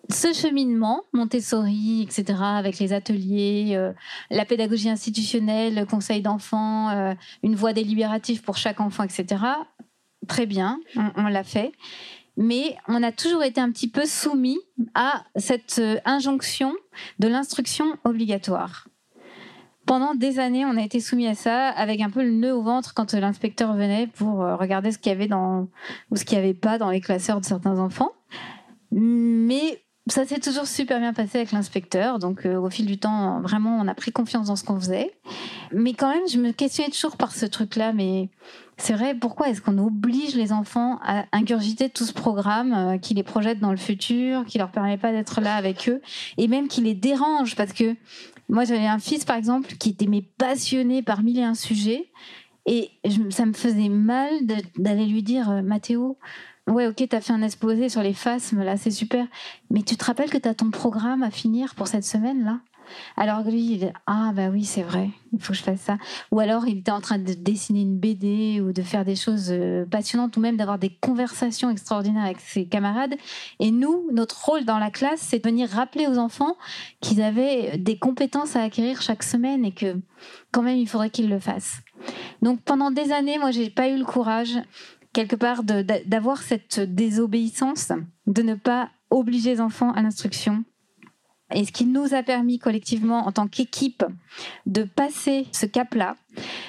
ce cheminement, Montessori, etc., avec les ateliers, euh, la pédagogie institutionnelle, le conseil d'enfants, euh, une voie délibérative pour chaque enfant, etc., très bien, on l'a fait mais on a toujours été un petit peu soumis à cette euh, injonction de l'instruction obligatoire. Pendant des années, on a été soumis à ça avec un peu le nœud au ventre quand l'inspecteur venait pour euh, regarder ce qu'il y avait dans ou ce qu'il n'y avait pas dans les classeurs de certains enfants. Mais ça s'est toujours super bien passé avec l'inspecteur. Donc, euh, au fil du temps, vraiment, on a pris confiance dans ce qu'on faisait. Mais quand même, je me questionnais toujours par ce truc-là. Mais c'est vrai, pourquoi est-ce qu'on oblige les enfants à ingurgiter tout ce programme euh, qui les projette dans le futur, qui leur permet pas d'être là avec eux, et même qui les dérange? Parce que moi, j'avais un fils, par exemple, qui était passionné par mille et un sujets. Et ça me faisait mal d'aller lui dire, euh, Mathéo, Ouais, ok, tu as fait un exposé sur les phasmes, là, c'est super. Mais tu te rappelles que tu as ton programme à finir pour cette semaine, là? Alors lui, il ah bah oui c'est vrai, il faut que je fasse ça. Ou alors il était en train de dessiner une BD ou de faire des choses euh, passionnantes ou même d'avoir des conversations extraordinaires avec ses camarades. Et nous, notre rôle dans la classe, c'est de venir rappeler aux enfants qu'ils avaient des compétences à acquérir chaque semaine et que quand même il faudrait qu'ils le fassent. Donc pendant des années, moi j'ai pas eu le courage quelque part d'avoir cette désobéissance, de ne pas obliger les enfants à l'instruction. Et ce qui nous a permis collectivement, en tant qu'équipe, de passer ce cap-là,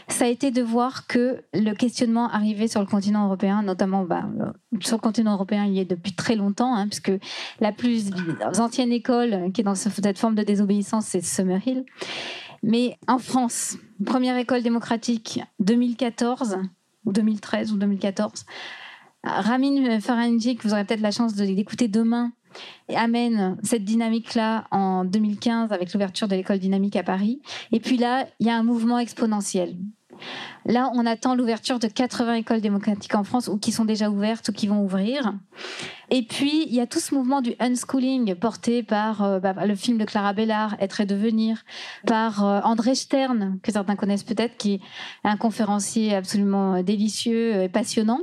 ça a été de voir que le questionnement arrivait sur le continent européen, notamment bah, sur le continent européen, il y est depuis très longtemps, hein, puisque la plus ancienne école qui est dans cette forme de désobéissance, c'est Summerhill. Mais en France, première école démocratique, 2014, ou 2013 ou 2014. Ramin Faranji, que vous aurez peut-être la chance d'écouter demain, amène cette dynamique-là en 2015 avec l'ouverture de l'école dynamique à Paris. Et puis là, il y a un mouvement exponentiel. Là, on attend l'ouverture de 80 écoles démocratiques en France ou qui sont déjà ouvertes ou qui vont ouvrir. Et puis, il y a tout ce mouvement du unschooling porté par euh, bah, le film de Clara Bellard, Être et devenir, par euh, André Stern, que certains connaissent peut-être, qui est un conférencier absolument délicieux et passionnant,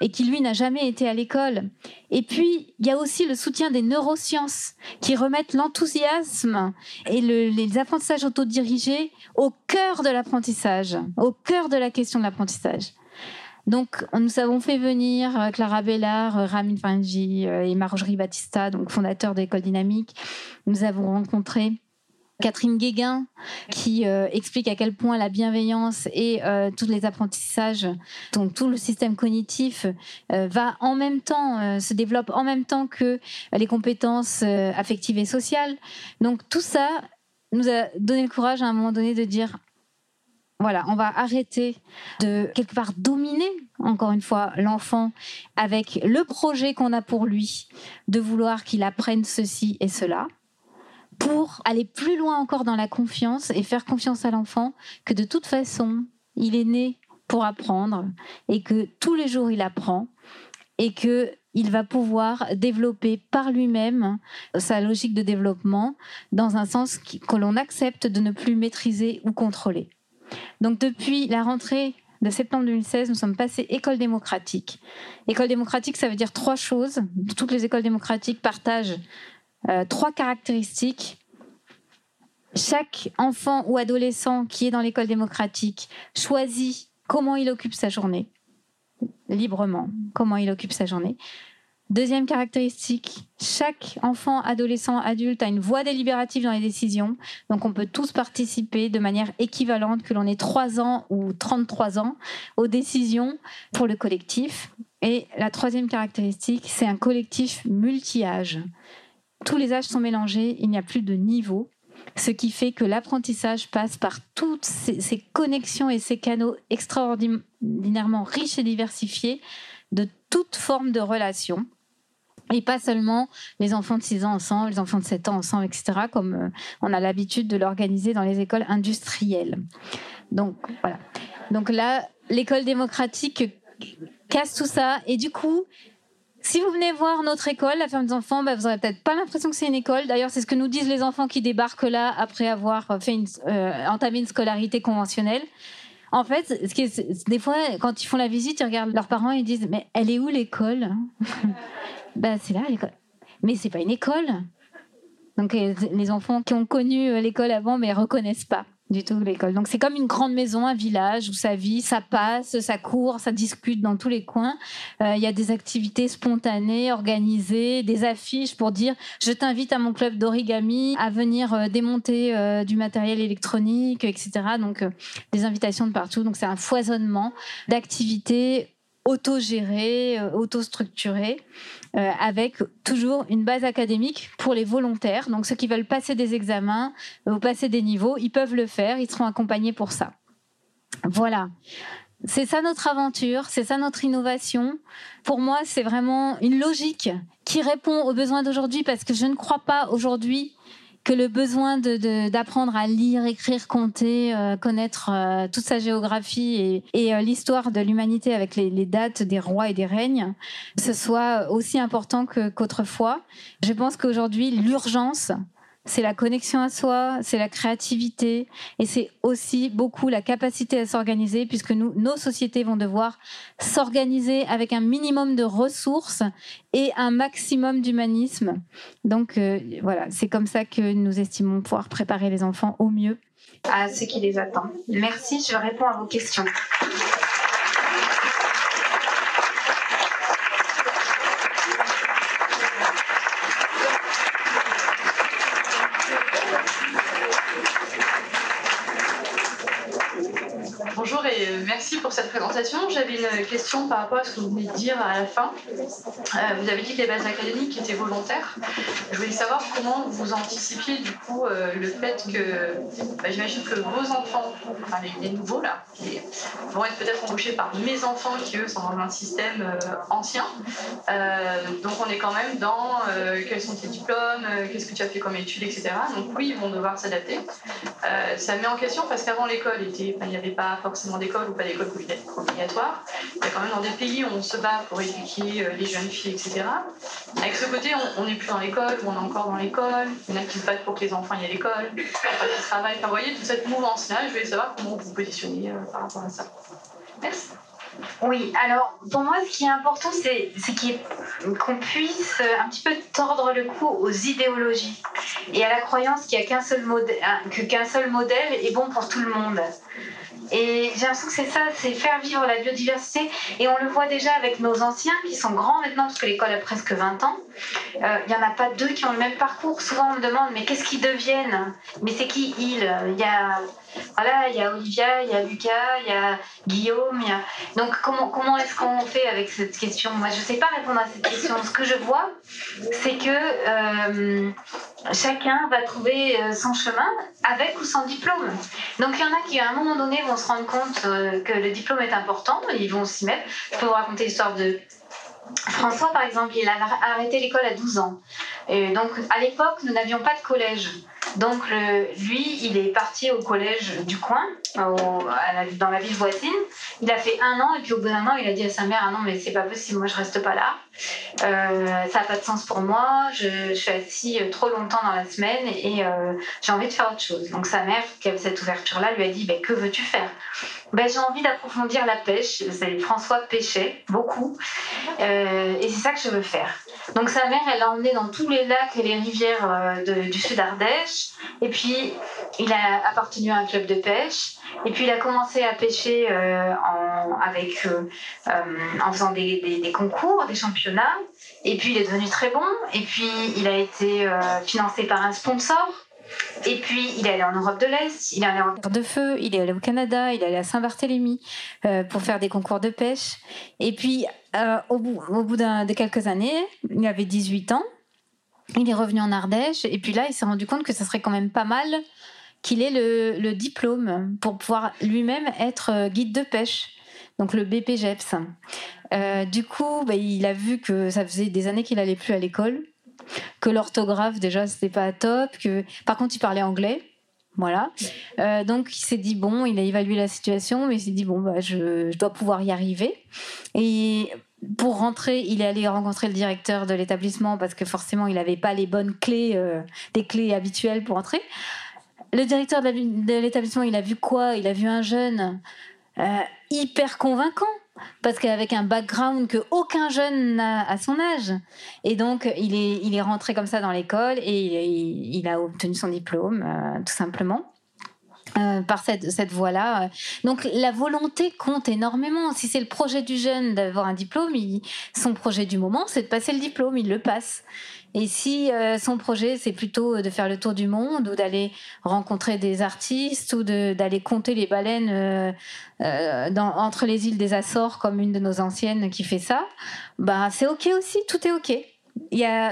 et qui, lui, n'a jamais été à l'école. Et puis, il y a aussi le soutien des neurosciences, qui remettent l'enthousiasme et les apprentissages autodirigés au cœur de l'apprentissage, au cœur de la question de l'apprentissage. Donc, nous avons fait venir euh, Clara Bellard, euh, Ramin Fanji euh, et Marjorie Battista, donc fondateurs d'École Dynamique. Nous avons rencontré Catherine Guéguin, qui explique à quel point la bienveillance et tous les apprentissages, donc tout le système cognitif, va en même temps, se développe en même temps que les compétences affectives et sociales. Donc tout ça nous a donné le courage à un moment donné de dire voilà, on va arrêter de quelque part dominer, encore une fois, l'enfant avec le projet qu'on a pour lui, de vouloir qu'il apprenne ceci et cela, pour aller plus loin encore dans la confiance et faire confiance à l'enfant que de toute façon, il est né pour apprendre et que tous les jours il apprend et que il va pouvoir développer par lui-même sa logique de développement dans un sens que l'on accepte de ne plus maîtriser ou contrôler. Donc depuis la rentrée de septembre 2016, nous sommes passés école démocratique. École démocratique, ça veut dire trois choses. Toutes les écoles démocratiques partagent euh, trois caractéristiques. Chaque enfant ou adolescent qui est dans l'école démocratique choisit comment il occupe sa journée, librement, comment il occupe sa journée. Deuxième caractéristique, chaque enfant, adolescent, adulte a une voix délibérative dans les décisions. Donc on peut tous participer de manière équivalente, que l'on ait 3 ans ou 33 ans, aux décisions pour le collectif. Et la troisième caractéristique, c'est un collectif multi-âge. Tous les âges sont mélangés, il n'y a plus de niveau. ce qui fait que l'apprentissage passe par toutes ces, ces, connexions et ces canaux extraordinairement riches et diversifiés de toute forme de relation. Et pas seulement les enfants de 6 ans ensemble, les enfants de 7 ans ensemble, etc., comme euh, on a l'habitude de l'organiser dans les écoles industrielles. Donc, voilà. Donc là, l'école démocratique casse tout ça. Et du coup, si vous venez voir notre école, la ferme des enfants, bah, vous n'aurez peut-être pas l'impression que c'est une école. D'ailleurs, c'est ce que nous disent les enfants qui débarquent là après avoir fait euh, entamé une scolarité conventionnelle. En fait, des fois, quand ils font la visite, ils regardent leurs parents et ils disent Mais elle est où l'école Ben, c'est là l'école. Mais c'est pas une école. Donc, les enfants qui ont connu euh, l'école avant, mais reconnaissent pas du tout l'école. Donc c'est comme une grande maison, un village où ça vit, ça passe, ça court, ça discute dans tous les coins. Euh, il y a des activités spontanées, organisées, des affiches pour dire je t'invite à mon club d'origami, à venir euh, démonter du matériel électronique, etc. Donc des invitations de partout. Donc c'est un foisonnement d'activités autogérées, auto-structurées. Euh, avec toujours une base académique pour les volontaires. Donc ceux qui veulent passer des examens ou passer des niveaux, ils peuvent le faire, ils seront accompagnés pour ça. Voilà. C'est ça notre aventure, c'est ça notre innovation. Pour moi, c'est vraiment une logique qui répond aux besoins d'aujourd'hui parce que je ne crois pas aujourd'hui que le besoin d'apprendre de, à lire, écrire, compter, euh, connaître euh, toute sa géographie et, et euh, l'histoire de l'humanité avec les, les, dates des rois et des règnes, ce soit aussi important qu'autrefois. Je pense qu'aujourd'hui, l'urgence, c'est la connexion à soi, c'est la créativité et c'est aussi beaucoup la capacité à s'organiser puisque nous, nos sociétés vont devoir s'organiser avec un minimum de ressources et un maximum d'humanisme. Donc euh, voilà, c'est comme ça que nous estimons pouvoir préparer les enfants au mieux à ce qui les attend. Merci, je réponds à vos questions. merci pour cette présentation. J'avais une question par rapport à ce que vous venez de dire à la fin. Euh, vous avez dit que les bases académiques étaient volontaires. Je voulais savoir comment vous anticipiez du coup euh, le fait que, bah, j'imagine que vos enfants, enfin les, nouveaux là, vont être peut-être embauchés par mes enfants qui eux sont dans un système euh, ancien. donc on est quand même dans quels sont tes diplômes, qu'est-ce que tu as fait comme études, etc. Donc oui, ils vont devoir s'adapter. ça met en question parce qu'avant l'école, il n'y avait pas forcément d'école ou pas d'école obligatoire. Il y a quand même dans des pays où on se bat pour éduquer euh, les jeunes filles, etc. Avec ce côté, on n'est plus dans l'école, on est encore dans l'école. Il y en a qui se battent pour que les enfants aient l'école, qui travaillent. Enfin, vous voyez, toute cette mouvance-là, je voulais savoir comment vous vous positionnez euh, par rapport à ça. Merci. Oui, alors pour moi, ce qui est important, c'est qu'on puisse euh, un petit peu tordre le cou aux idéologies et à la croyance qu'il n'y a qu'un seul, modèle, qu'un seul modèle est bon pour tout le monde. Et j'ai l'impression que c'est ça, c'est faire vivre la biodiversité. Et on le voit déjà avec nos anciens qui sont grands maintenant, parce que l'école a presque 20 ans. Euh, il n'y en a pas deux qui ont le même parcours. Souvent on me demande, mais qu'est-ce qu'ils deviennent? Mais c'est qui ils? Il y a voilà, il y a Olivia, il y a Lucas, il y a Guillaume. Donc comment, comment est-ce qu'on fait avec cette question? Moi, je ne sais pas répondre à cette question. Ce que je vois, c'est que euh, chacun va trouver euh, son chemin avec ou sans diplôme. Donc il y en a qui, à un moment donné, vont se rendre compte euh, que le diplôme est important, ils vont s'y mettre. Je peux vous raconter l'histoire de François, par exemple, il a arrêté l'école à 12 ans. Et donc, à l'époque, nous n'avions pas de collège. Donc lui, il est parti au collège du coin, dans la ville voisine. Il a fait un an et puis au bout d'un an, il a dit à sa mère ah non mais c'est pas possible, moi je reste pas là. Euh, ça n'a pas de sens pour moi. Je, suis assis trop longtemps dans la semaine et euh, j'ai envie de faire autre chose. Donc sa mère, qui avait cette ouverture-là, lui a dit ben, que veux-tu faire? Ben, j'ai envie d'approfondir la pêche. François pêchait beaucoup euh, et c'est ça que je veux faire. Donc sa mère, elle l'a emmené dans tous les lacs et les rivières du sud Ardèche. Et puis, il a appartenu à un club de pêche. Et puis, il a commencé à pêcher euh, en, avec, euh, en faisant des, concours, des championnats. Et puis, il est devenu très bon. Et puis, il a été financé par un sponsor. Et puis, il est allé en Europe de l'Est, il est allé en de feu, il est allé au Canada, il est allé à Saint-Barthélemy pour faire des concours de pêche. Et puis, au bout, au bout de quelques années, il avait 18 ans, Il est revenu en Ardèche et puis là, il s'est rendu compte que ça serait quand même pas mal qu'il ait le, diplôme pour pouvoir lui-même être euh, guide de pêche. Donc le BPGEPS. Euh, du coup, bah, il a vu que ça faisait des années qu'il allait plus à l'école, que l'orthographe déjà c'était pas top, que par contre il parlait anglais. Voilà. Euh, donc il s'est dit bon, il a évalué la situation, mais il s'est dit bon, bah, je, dois pouvoir y arriver. Et pour rentrer, il est allé rencontrer le directeur de l'établissement parce que forcément il n'avait pas les bonnes clés, euh, des clés habituelles pour entrer. Le directeur de l'établissement, il a vu quoi? Il a vu un jeune euh, hyper convaincant parce qu'avec un background que aucun jeune n'a à son âge. Et donc, il est, il est rentré comme ça dans l'école et il, a obtenu son diplôme, euh, tout simplement. Euh, par cette, cette voie-là. Donc la volonté compte énormément. Si c'est le projet du jeune d'avoir un diplôme, son projet du moment, c'est de passer le diplôme, il le passe. Et si euh, son projet, c'est plutôt de faire le tour du monde ou d'aller rencontrer des artistes ou d'aller compter les baleines euh, euh, dans, entre les îles des Açores, comme une de nos anciennes qui fait ça, bah, c'est OK aussi, tout est OK.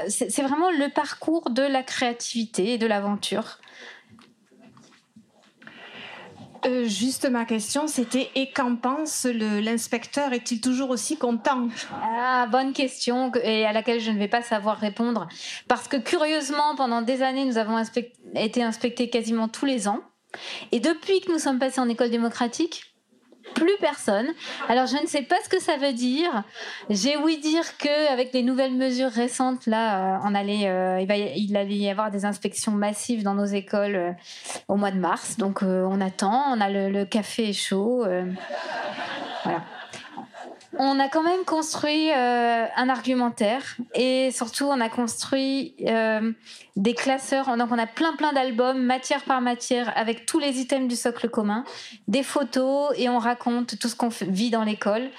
C'est vraiment le parcours de la créativité et de l'aventure. Euh, juste ma question, c'était et qu'en pense l'inspecteur? Est-il toujours aussi content? Ah, bonne question et à laquelle je ne vais pas savoir répondre. Parce que curieusement, pendant des années, nous avons été inspectés quasiment tous les ans. Et depuis que nous sommes passés en école démocratique, plus personne. Alors je ne sais pas ce que ça veut dire. J'ai ouï dire que avec les nouvelles mesures récentes, là, euh, on allait, euh, il, va, il allait y avoir des inspections massives dans nos écoles euh, au mois de mars. Donc on attend. On a le, le café chaud. voilà on a quand même construit euh, un argumentaire et surtout on a construit euh, des classeurs. Donc on a plein plein d'albums, matière par matière, avec tous les items du socle commun, des photos et on raconte tout ce qu'on vit dans l'école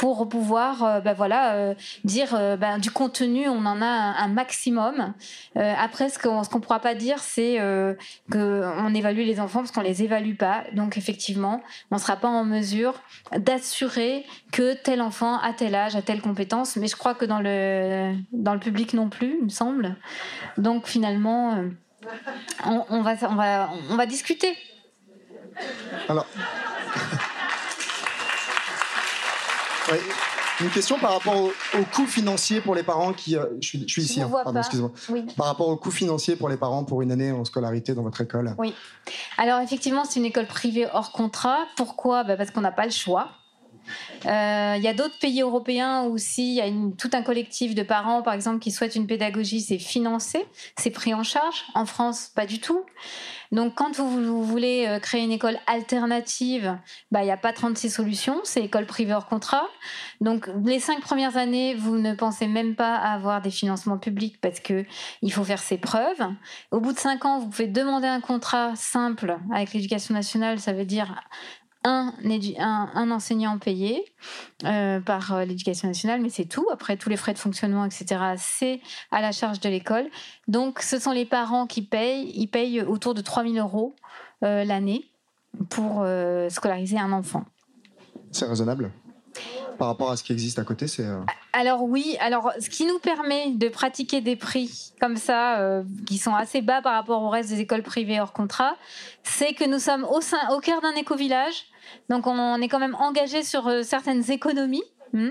pour pouvoir euh, bah voilà, euh, dire euh, bah, du contenu, on en a un, maximum. après, ce qu'on ne pourra pas dire, c'est qu'on évalue les enfants parce qu'on les évalue pas. Donc effectivement, on ne sera pas en mesure d'assurer que tel enfant a tel âge, a telle compétence. Mais je crois que dans le, dans le public non plus, il me semble. Donc finalement, on, on, va, on, va, on va discuter. Alors. Une question par rapport au, coût financier pour les parents qui. Euh, je, suis, ici, hein. pardon, excusez-moi. Par rapport au coût financier pour les parents pour une année en scolarité dans votre école. Oui. Alors, effectivement, c'est une école privée hors contrat. Pourquoi? Bah, Parce qu'on n'a pas le choix. Euh, il y a d'autres pays européens où s'il y a tout un collectif de parents, par exemple, qui souhaitent une pédagogie, c'est financé, c'est pris en charge. En France, pas du tout. Donc, quand vous, voulez euh, créer une école alternative, bah, il n'y a pas 36 solutions, c'est école privée hors contrat. Donc, les cinq premières années, vous ne pensez même pas avoir des financements publics parce que il faut faire ses preuves. Au bout de cinq ans, vous pouvez demander un contrat simple avec l'éducation nationale, ça veut dire un, un, enseignant payé euh, par euh, l'éducation nationale, mais c'est tout. Après, tous les frais de fonctionnement, etc., c'est à la charge de l'école. Donc, ce sont les parents qui payent. Ils payent autour de 3 000 euros euh, l'année pour scolariser un enfant. C'est raisonnable? Par rapport à ce qui existe à côté, c'est. Alors oui, alors ce qui nous permet de pratiquer des prix comme ça, qui sont assez bas par rapport au reste des écoles privées hors contrat, c'est que nous sommes au, sein, au cœur d'un éco-village donc on est quand même engagé sur euh, certaines économies. Hmm.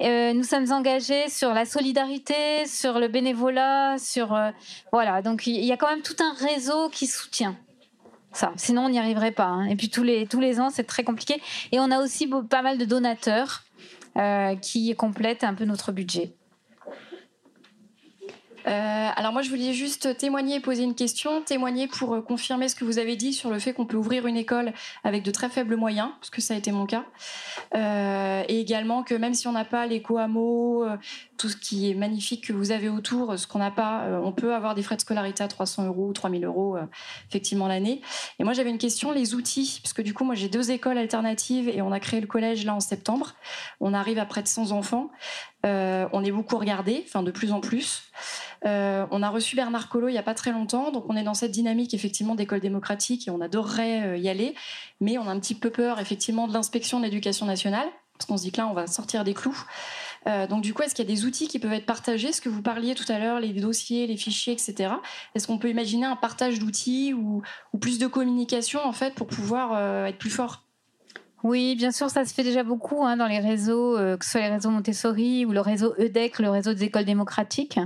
Euh, nous sommes engagés sur la solidarité, sur le bénévolat, sur euh, voilà. Donc il y a quand même tout un réseau qui soutient ça. Sinon on n'y arriverait pas. Hein. Et puis tous les tous les ans c'est très compliqué. Et on a aussi pas mal de donateurs qui complètent un peu notre budget. Euh, alors moi, je voulais juste témoigner et poser une question, témoigner pour euh, confirmer ce que vous avez dit sur le fait qu'on peut ouvrir une école avec de très faibles moyens, parce que ça a été mon cas, euh, et également que même si on n'a pas les coamos, tout ce qui est magnifique que vous avez autour, ce qu'on n'a pas, on peut avoir des frais de scolarité à 300 euros ou 3000 euros effectivement l'année. Et moi, j'avais une question, les outils, parce que du coup, moi, j'ai deux écoles alternatives et on a créé le collège là en septembre. On arrive à près de 100 enfants. on est beaucoup regardé, enfin de plus en plus. Euh, on a reçu Bernard Collot il n'y a pas très longtemps, donc on est dans cette dynamique effectivement d'école démocratique et on adorerait euh, y aller, mais on a un petit peu peur effectivement de l'inspection de l'éducation nationale, parce qu'on se dit que là on va sortir des clous. Donc du coup, est-ce qu'il y a des outils qui peuvent être partagés? Ce que vous parliez tout à l'heure, les dossiers, les fichiers, etc. Est-ce qu'on peut imaginer un partage d'outils ou, plus de communication en fait pour pouvoir être plus fort? Oui, bien sûr, ça se fait déjà beaucoup hein, dans les réseaux, euh, que ce soit les réseaux Montessori ou le réseau EDEC, le réseau des écoles démocratiques.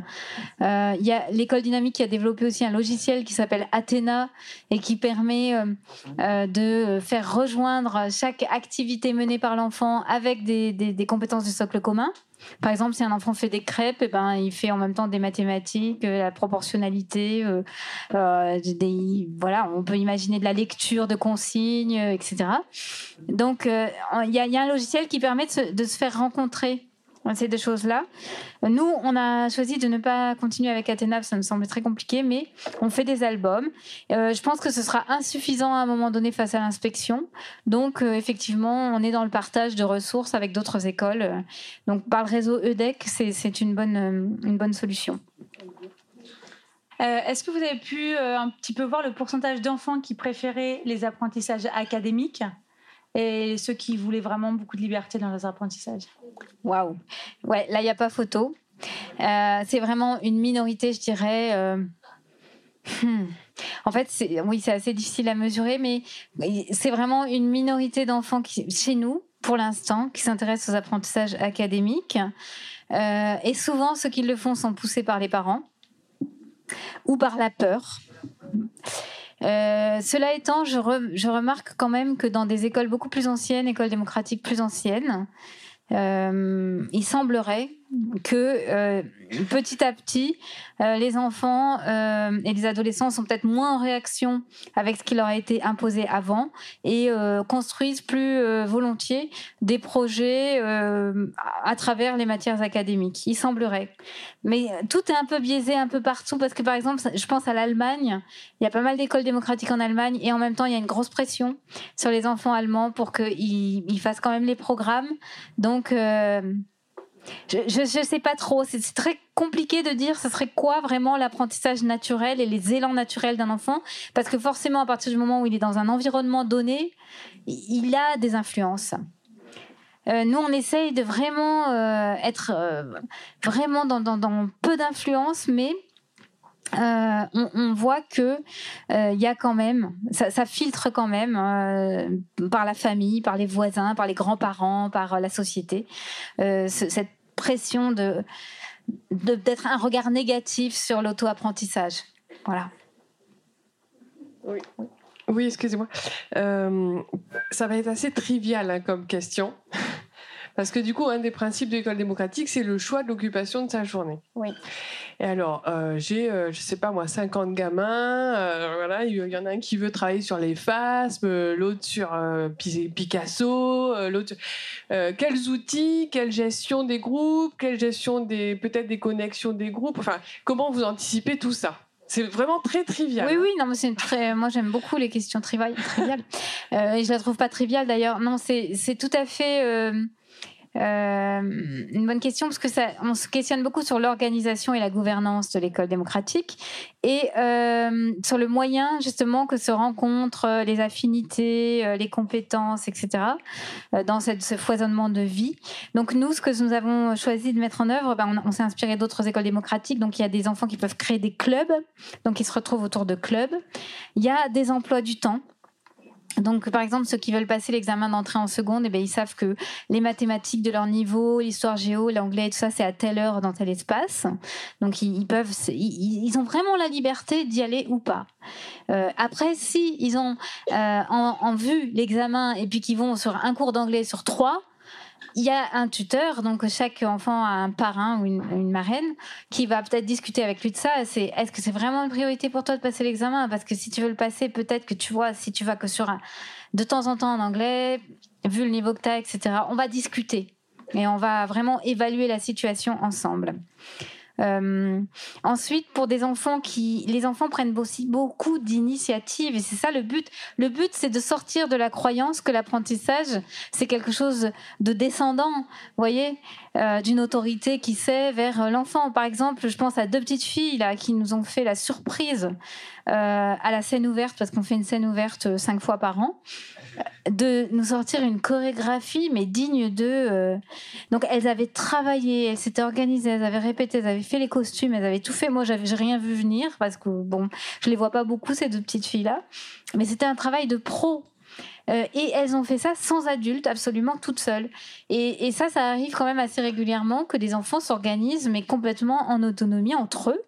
Euh, il y a l'école dynamique qui a développé aussi un logiciel qui s'appelle Athéna et qui permet euh, de faire rejoindre chaque activité menée par l'enfant avec des, des compétences du socle commun. Par exemple, si un enfant fait des crêpes, eh ben, il fait en même temps des mathématiques, euh, la proportionnalité, euh, euh, voilà, on peut imaginer de la lecture de consignes, etc. Donc, il y, a un logiciel qui permet de se faire rencontrer ces deux choses-là. Nous, on a choisi de ne pas continuer avec Athéna, ça me semble très compliqué, mais on fait des albums. Euh, je pense que ce sera insuffisant à un moment donné face à l'inspection. Donc, euh, effectivement, on est dans le partage de ressources avec d'autres écoles. Donc, par le réseau EDEC, c'est une bonne, euh, une bonne solution. Est-ce que vous avez pu un petit peu voir le pourcentage d'enfants qui préféraient les apprentissages académiques? Et ceux qui voulaient vraiment beaucoup de liberté dans leurs apprentissages. Waouh Ouais, là, il n'y a pas photo. Euh, c'est vraiment une minorité, je dirais. Euh, hmm. En fait, oui, c'est assez difficile à mesurer, mais c'est vraiment une minorité d'enfants chez nous, pour l'instant, qui s'intéressent aux apprentissages académiques. Euh, et souvent, ceux qui le font sont poussés par les parents ou par la peur. Euh, cela étant, je, remarque quand même que dans des écoles beaucoup plus anciennes, écoles démocratiques plus anciennes, euh, il semblerait que euh, petit à petit, euh, les enfants euh, et les adolescents sont peut-être moins en réaction avec ce qui leur a été imposé avant et construisent plus volontiers des projets à travers les matières académiques. Il semblerait. Mais tout est un peu biaisé un peu partout parce que par exemple, je pense à l'Allemagne, il y a pas mal d'écoles démocratiques en Allemagne et en même temps, il y a une grosse pression sur les enfants allemands pour qu'ils ils fassent quand même les programmes. Donc, je ne sais pas trop. C'est très compliqué de dire ce serait quoi vraiment l'apprentissage naturel et les élans naturels d'un enfant. Parce que forcément, à partir du moment où il est dans un environnement donné, il a des influences. Euh, nous, on essaye de vraiment euh, être euh, vraiment dans, dans, peu d'influence, mais on, voit que il y a quand même, ça, filtre quand même par la famille, par les voisins, par les grands-parents, par la société, cette pression de d'être un regard négatif sur l'auto-apprentissage. Voilà. Oui. Oui, excusez-moi. Euh, ça va être assez trivial hein, comme question. Parce que du coup, un des principes de l'école démocratique, c'est le choix de l'occupation de sa journée. Oui. Et alors, euh, j'ai, euh, je sais pas moi, 50 gamins. Euh, voilà, il y en a un qui veut travailler sur les phasmes, l'autre sur Picasso, l'autre. quels outils, quelle gestion des groupes, quelle gestion des, peut-être des connexions des groupes. Enfin, comment vous anticipez tout ça? C'est vraiment très trivial. Oui, oui, non, mais c'est très. Moi, j'aime beaucoup les questions triviales. et je la trouve pas triviale d'ailleurs. Non, c'est tout à fait. Euh, une bonne question parce que ça, on se questionne beaucoup sur l'organisation et la gouvernance de l'école démocratique et euh, sur le moyen justement que se rencontrent euh, les affinités, les compétences, etc. dans cette, ce foisonnement de vie. Donc nous, ce que nous avons choisi de mettre en œuvre, ben, on, on s'est inspiré d'autres écoles démocratiques. Donc il y a des enfants qui peuvent créer des clubs, donc ils se retrouvent autour de clubs. Il y a des emplois du temps. Donc, par exemple, ceux qui veulent passer l'examen d'entrée en seconde, eh bien, ils savent que les mathématiques de leur niveau, l'histoire géo, l'anglais, tout ça, c'est à telle heure dans tel espace. Donc, ils, peuvent, ils, ont vraiment la liberté d'y aller ou pas. Euh, après, si ils ont euh, en, en, vue l'examen et puis qu'ils vont sur un cours d'anglais sur trois, il y a un tuteur, donc chaque enfant a un parrain ou une, marraine qui va peut-être discuter avec lui de ça. C'est est-ce que c'est vraiment une priorité pour toi de passer l'examen? Parce que si tu veux le passer, peut-être que tu vois, si tu vas que sur un, de temps en temps en anglais, vu le niveau que tu as, etc., on va discuter et on va vraiment évaluer la situation ensemble. Euh, ensuite, pour des enfants qui, les enfants prennent aussi beaucoup d'initiatives et c'est ça le but. Le but, c'est de sortir de la croyance que l'apprentissage c'est quelque chose de descendant, voyez, euh, d'une autorité qui sait vers l'enfant. Par exemple, je pense à deux petites filles là qui nous ont fait la surprise euh, à la scène ouverte parce qu'on fait une scène ouverte cinq fois par an. De nous sortir une chorégraphie, mais digne de. Donc, elles avaient travaillé, elles s'étaient organisées, elles avaient répété, elles avaient fait les costumes, elles avaient tout fait. Moi, j'avais rien vu venir parce que, bon, je les vois pas beaucoup, ces deux petites filles-là. Mais c'était un travail de pro. Euh, et elles ont fait ça sans adultes, absolument toutes seules. Et, ça, ça arrive quand même assez régulièrement que des enfants s'organisent, mais complètement en autonomie entre eux,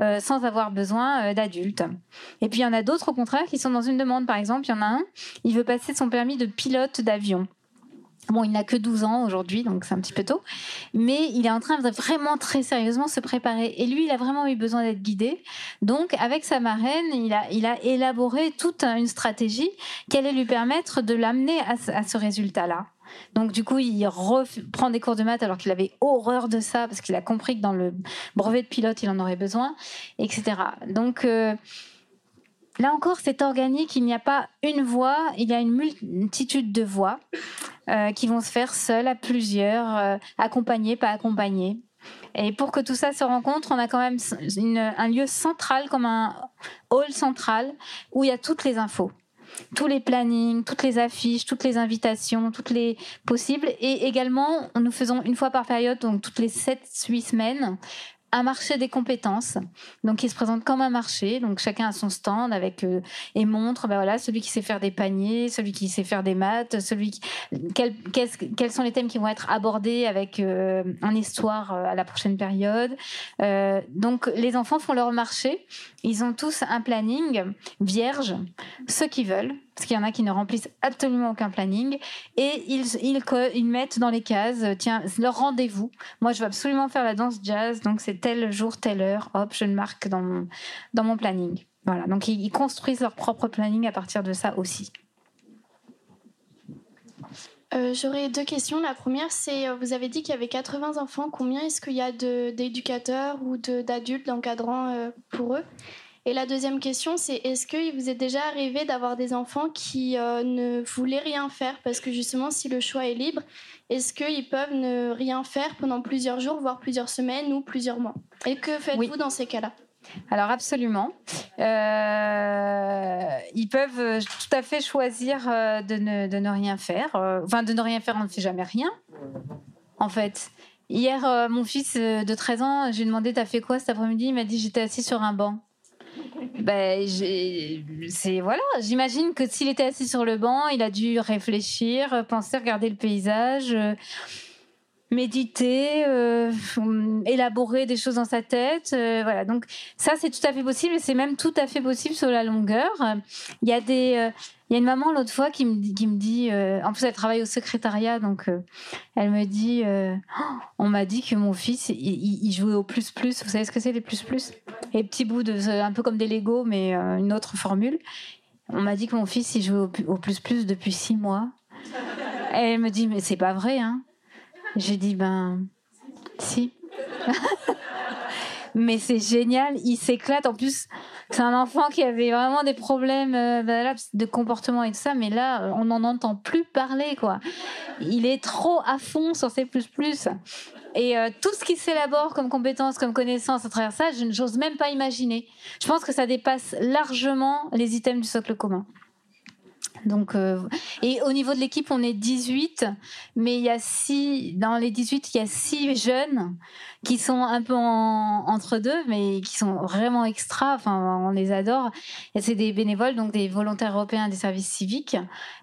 euh, sans avoir besoin euh, d'adultes. Et puis il y en a d'autres, au contraire, qui sont dans une demande. Par exemple, il y en a un, il veut passer son permis de pilote d'avion. Bon, il n'a que 12 ans aujourd'hui, donc c'est un petit peu tôt. Mais il est en train de vraiment très sérieusement se préparer. Et lui, il a vraiment eu besoin d'être guidé. Donc, avec sa marraine, il a, élaboré toute une stratégie qui allait lui permettre de l'amener à, ce résultat-là. Donc du coup, il reprend des cours de maths alors qu'il avait horreur de ça parce qu'il a compris que dans le brevet de pilote, il en aurait besoin, etc. Donc euh, là encore, c'est organique. Il n'y a pas une voix, il y a une multitude de voix euh, qui vont se faire seules, à plusieurs, euh, accompagnées, pas accompagnées. Et pour que tout ça se rencontre, on a quand même un lieu central, comme un hall central, où il y a toutes les infos tous les plannings, toutes les affiches, toutes les invitations, toutes les possibles. Et également, nous faisons une fois par période, donc toutes les 7-8 semaines, un marché des compétences. Donc, il se présente comme un marché. Donc, chacun a son stand avec euh, et montre, ben voilà, celui qui sait faire des paniers, celui qui sait faire des maths, celui qui, quels sont les thèmes qui vont être abordés avec euh, un histoire euh, à la prochaine période. donc, les enfants font leur marché. Ils ont tous un planning vierge, ceux qui veulent parce qu'il y en a qui ne remplissent absolument aucun planning, et ils, ils, ils mettent dans les cases, euh, tiens, leur rendez-vous. Moi, je veux absolument faire la danse jazz, donc c'est tel jour, telle heure, hop, je le marque dans mon, dans mon planning. Voilà, donc ils, construisent leur propre planning à partir de ça aussi. Euh, J'aurais deux questions. La première, c'est euh, vous avez dit qu'il y avait 80 enfants. Combien est-ce qu'il y a d'éducateurs ou d'adultes d'encadrants pour eux? Et la deuxième question, c'est est-ce qu'il vous est déjà arrivé d'avoir des enfants qui euh, ne voulaient rien faire? Parce que justement, si le choix est libre, est-ce qu'ils peuvent ne rien faire pendant plusieurs jours, voire plusieurs semaines ou plusieurs mois? Et que faites-vous dans ces cas-là? Alors absolument. Euh, ils peuvent euh, tout à fait choisir de ne, de ne rien faire. Enfin, de ne rien faire, on ne fait jamais rien. En fait. Hier, mon fils de 13 ans, j'ai demandé T'as fait quoi cet après-midi? Il m'a dit J'étais assis sur un banc ben, c'est voilà. J'imagine que s'il était assis sur le banc, il a dû réfléchir, penser, regarder le paysage, euh, méditer, euh, élaborer des choses dans sa tête. Euh, voilà. Donc ça, c'est tout à fait possible et c'est même tout à fait possible sur la longueur. Il y a des il y a une maman l'autre fois qui me, qui me dit, euh, en plus elle travaille au secrétariat, donc euh, elle me dit, euh, oh, on m'a dit que mon fils, il, jouait au plus plus. Vous savez ce que c'est les plus plus? Les petits bouts de, un peu comme des Lego, mais une autre formule. On m'a dit que mon fils, il jouait au, plus plus depuis six mois. Et elle me dit, mais c'est pas vrai, hein J'ai dit, ben, si. mais c'est génial, il s'éclate. En plus, c'est un enfant qui avait vraiment des problèmes euh, de comportement et tout ça, mais là, on n'en entend plus parler, quoi. Il est trop à fond sur C++. Et euh, tout ce qui s'élabore comme compétences, comme connaissances à travers ça, je n'ose même pas imaginer. Je pense que ça dépasse largement les items du socle commun. Donc, euh, et au niveau de l'équipe, on est 18, mais il y a six, dans les 18, il y a six jeunes qui sont un peu entre deux, mais qui sont vraiment extra. Enfin, on les adore. Et c'est des bénévoles, donc des volontaires européens des services civiques,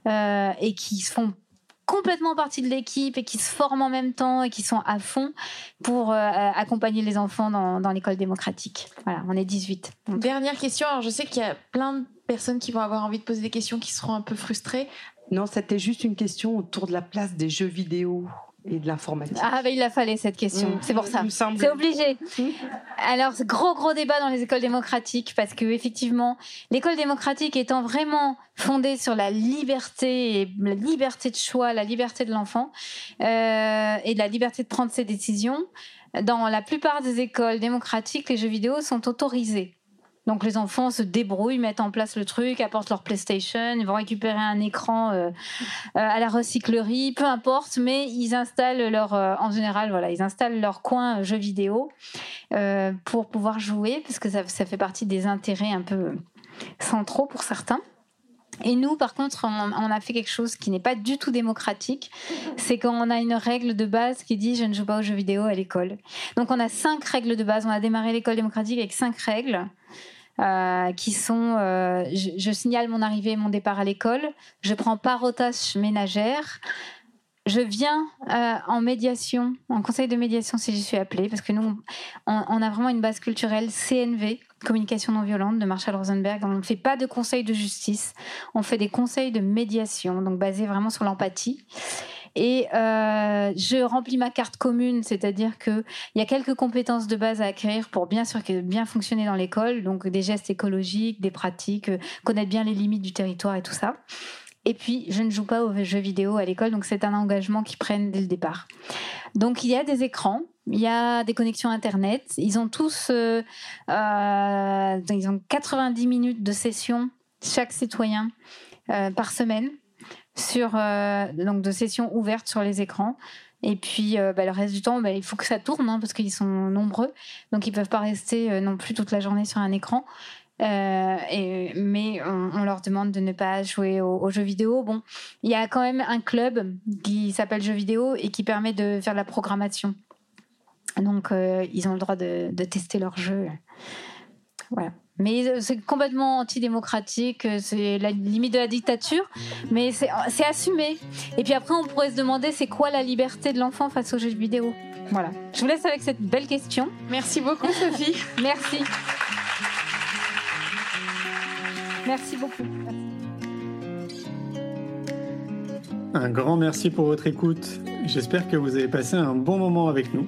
euh, et qui font complètement partie de l'équipe et qui se forment en même temps et qui sont à fond pour euh, accompagner les enfants dans, dans l'école démocratique. Voilà, on est 18. Dernière question. Alors, je sais qu'il y a plein de personnes qui vont avoir envie de poser des questions qui seront un peu frustrées. Non, c'était juste une question autour de la place des jeux vidéo et de l'informatique. Ah, il a fallu cette question. Mmh. c'est pour ça. C'est obligé. Mmh. Alors, gros, gros débat dans les écoles démocratiques parce que, effectivement, l'école démocratique étant vraiment fondée sur la liberté, et la liberté de choix, la liberté de l'enfant euh, et de la liberté de prendre ses décisions, dans la plupart des écoles démocratiques, les jeux vidéo sont autorisés. Donc les enfants se débrouillent, mettent en place le truc, apportent leur PlayStation, ils vont récupérer un écran euh, euh, à la recyclerie, peu importe, mais ils installent leur, euh, en général, voilà, ils installent leur coin jeux vidéo pour pouvoir jouer, parce que ça, ça fait partie des intérêts un peu centraux pour certains. Et nous, par contre, on, a fait quelque chose qui n'est pas du tout démocratique. C'est qu'on a une règle de base qui dit je ne joue pas aux jeux vidéo à l'école. Donc on a cinq règles de base. On a démarré l'école démocratique avec cinq règles. Euh, qui sont euh, je, signale mon arrivée et mon départ à l'école, je prends part aux tâches ménagères, je viens euh, en médiation, en conseil de médiation si je suis appelée, parce que nous, on, a vraiment une base culturelle CNV, communication non violente de Marshall Rosenberg. On ne fait pas de conseils de justice, on fait des conseils de médiation, donc basés vraiment sur l'empathie. Et euh, je remplis ma carte commune, c'est-à-dire qu'il y a quelques compétences de base à acquérir pour bien sûr bien fonctionner dans l'école, donc des gestes écologiques, des pratiques, euh, connaître bien les limites du territoire et tout ça. Et puis, je ne joue pas aux jeux vidéo à l'école, donc c'est un engagement qu'ils prennent dès le départ. Donc, il y a des écrans, il y a des connexions Internet. Ils ont tous, euh, ils ont 90 minutes de session, chaque citoyen, par semaine, sur, donc de sessions ouvertes sur les écrans. Et puis, bah, le reste du temps, bah, il faut que ça tourne, hein, parce qu'ils sont nombreux. Donc, ils peuvent pas rester non plus toute la journée sur un écran. Euh, mais on, leur demande de ne pas jouer aux, jeux vidéo. Bon, il y a quand même un club qui s'appelle Jeux vidéo et qui permet de faire de la programmation. Donc, euh, ils ont le droit de, tester leurs jeux. Voilà. Mais c'est complètement antidémocratique, c'est la limite de la dictature, mais c'est assumé. Et puis après, on pourrait se demander c'est quoi la liberté de l'enfant face aux jeux vidéo? Voilà. Je vous laisse avec cette belle question. Merci beaucoup, Sophie. Merci. Merci beaucoup. Un grand merci pour votre écoute. J'espère que vous avez passé un bon moment avec nous.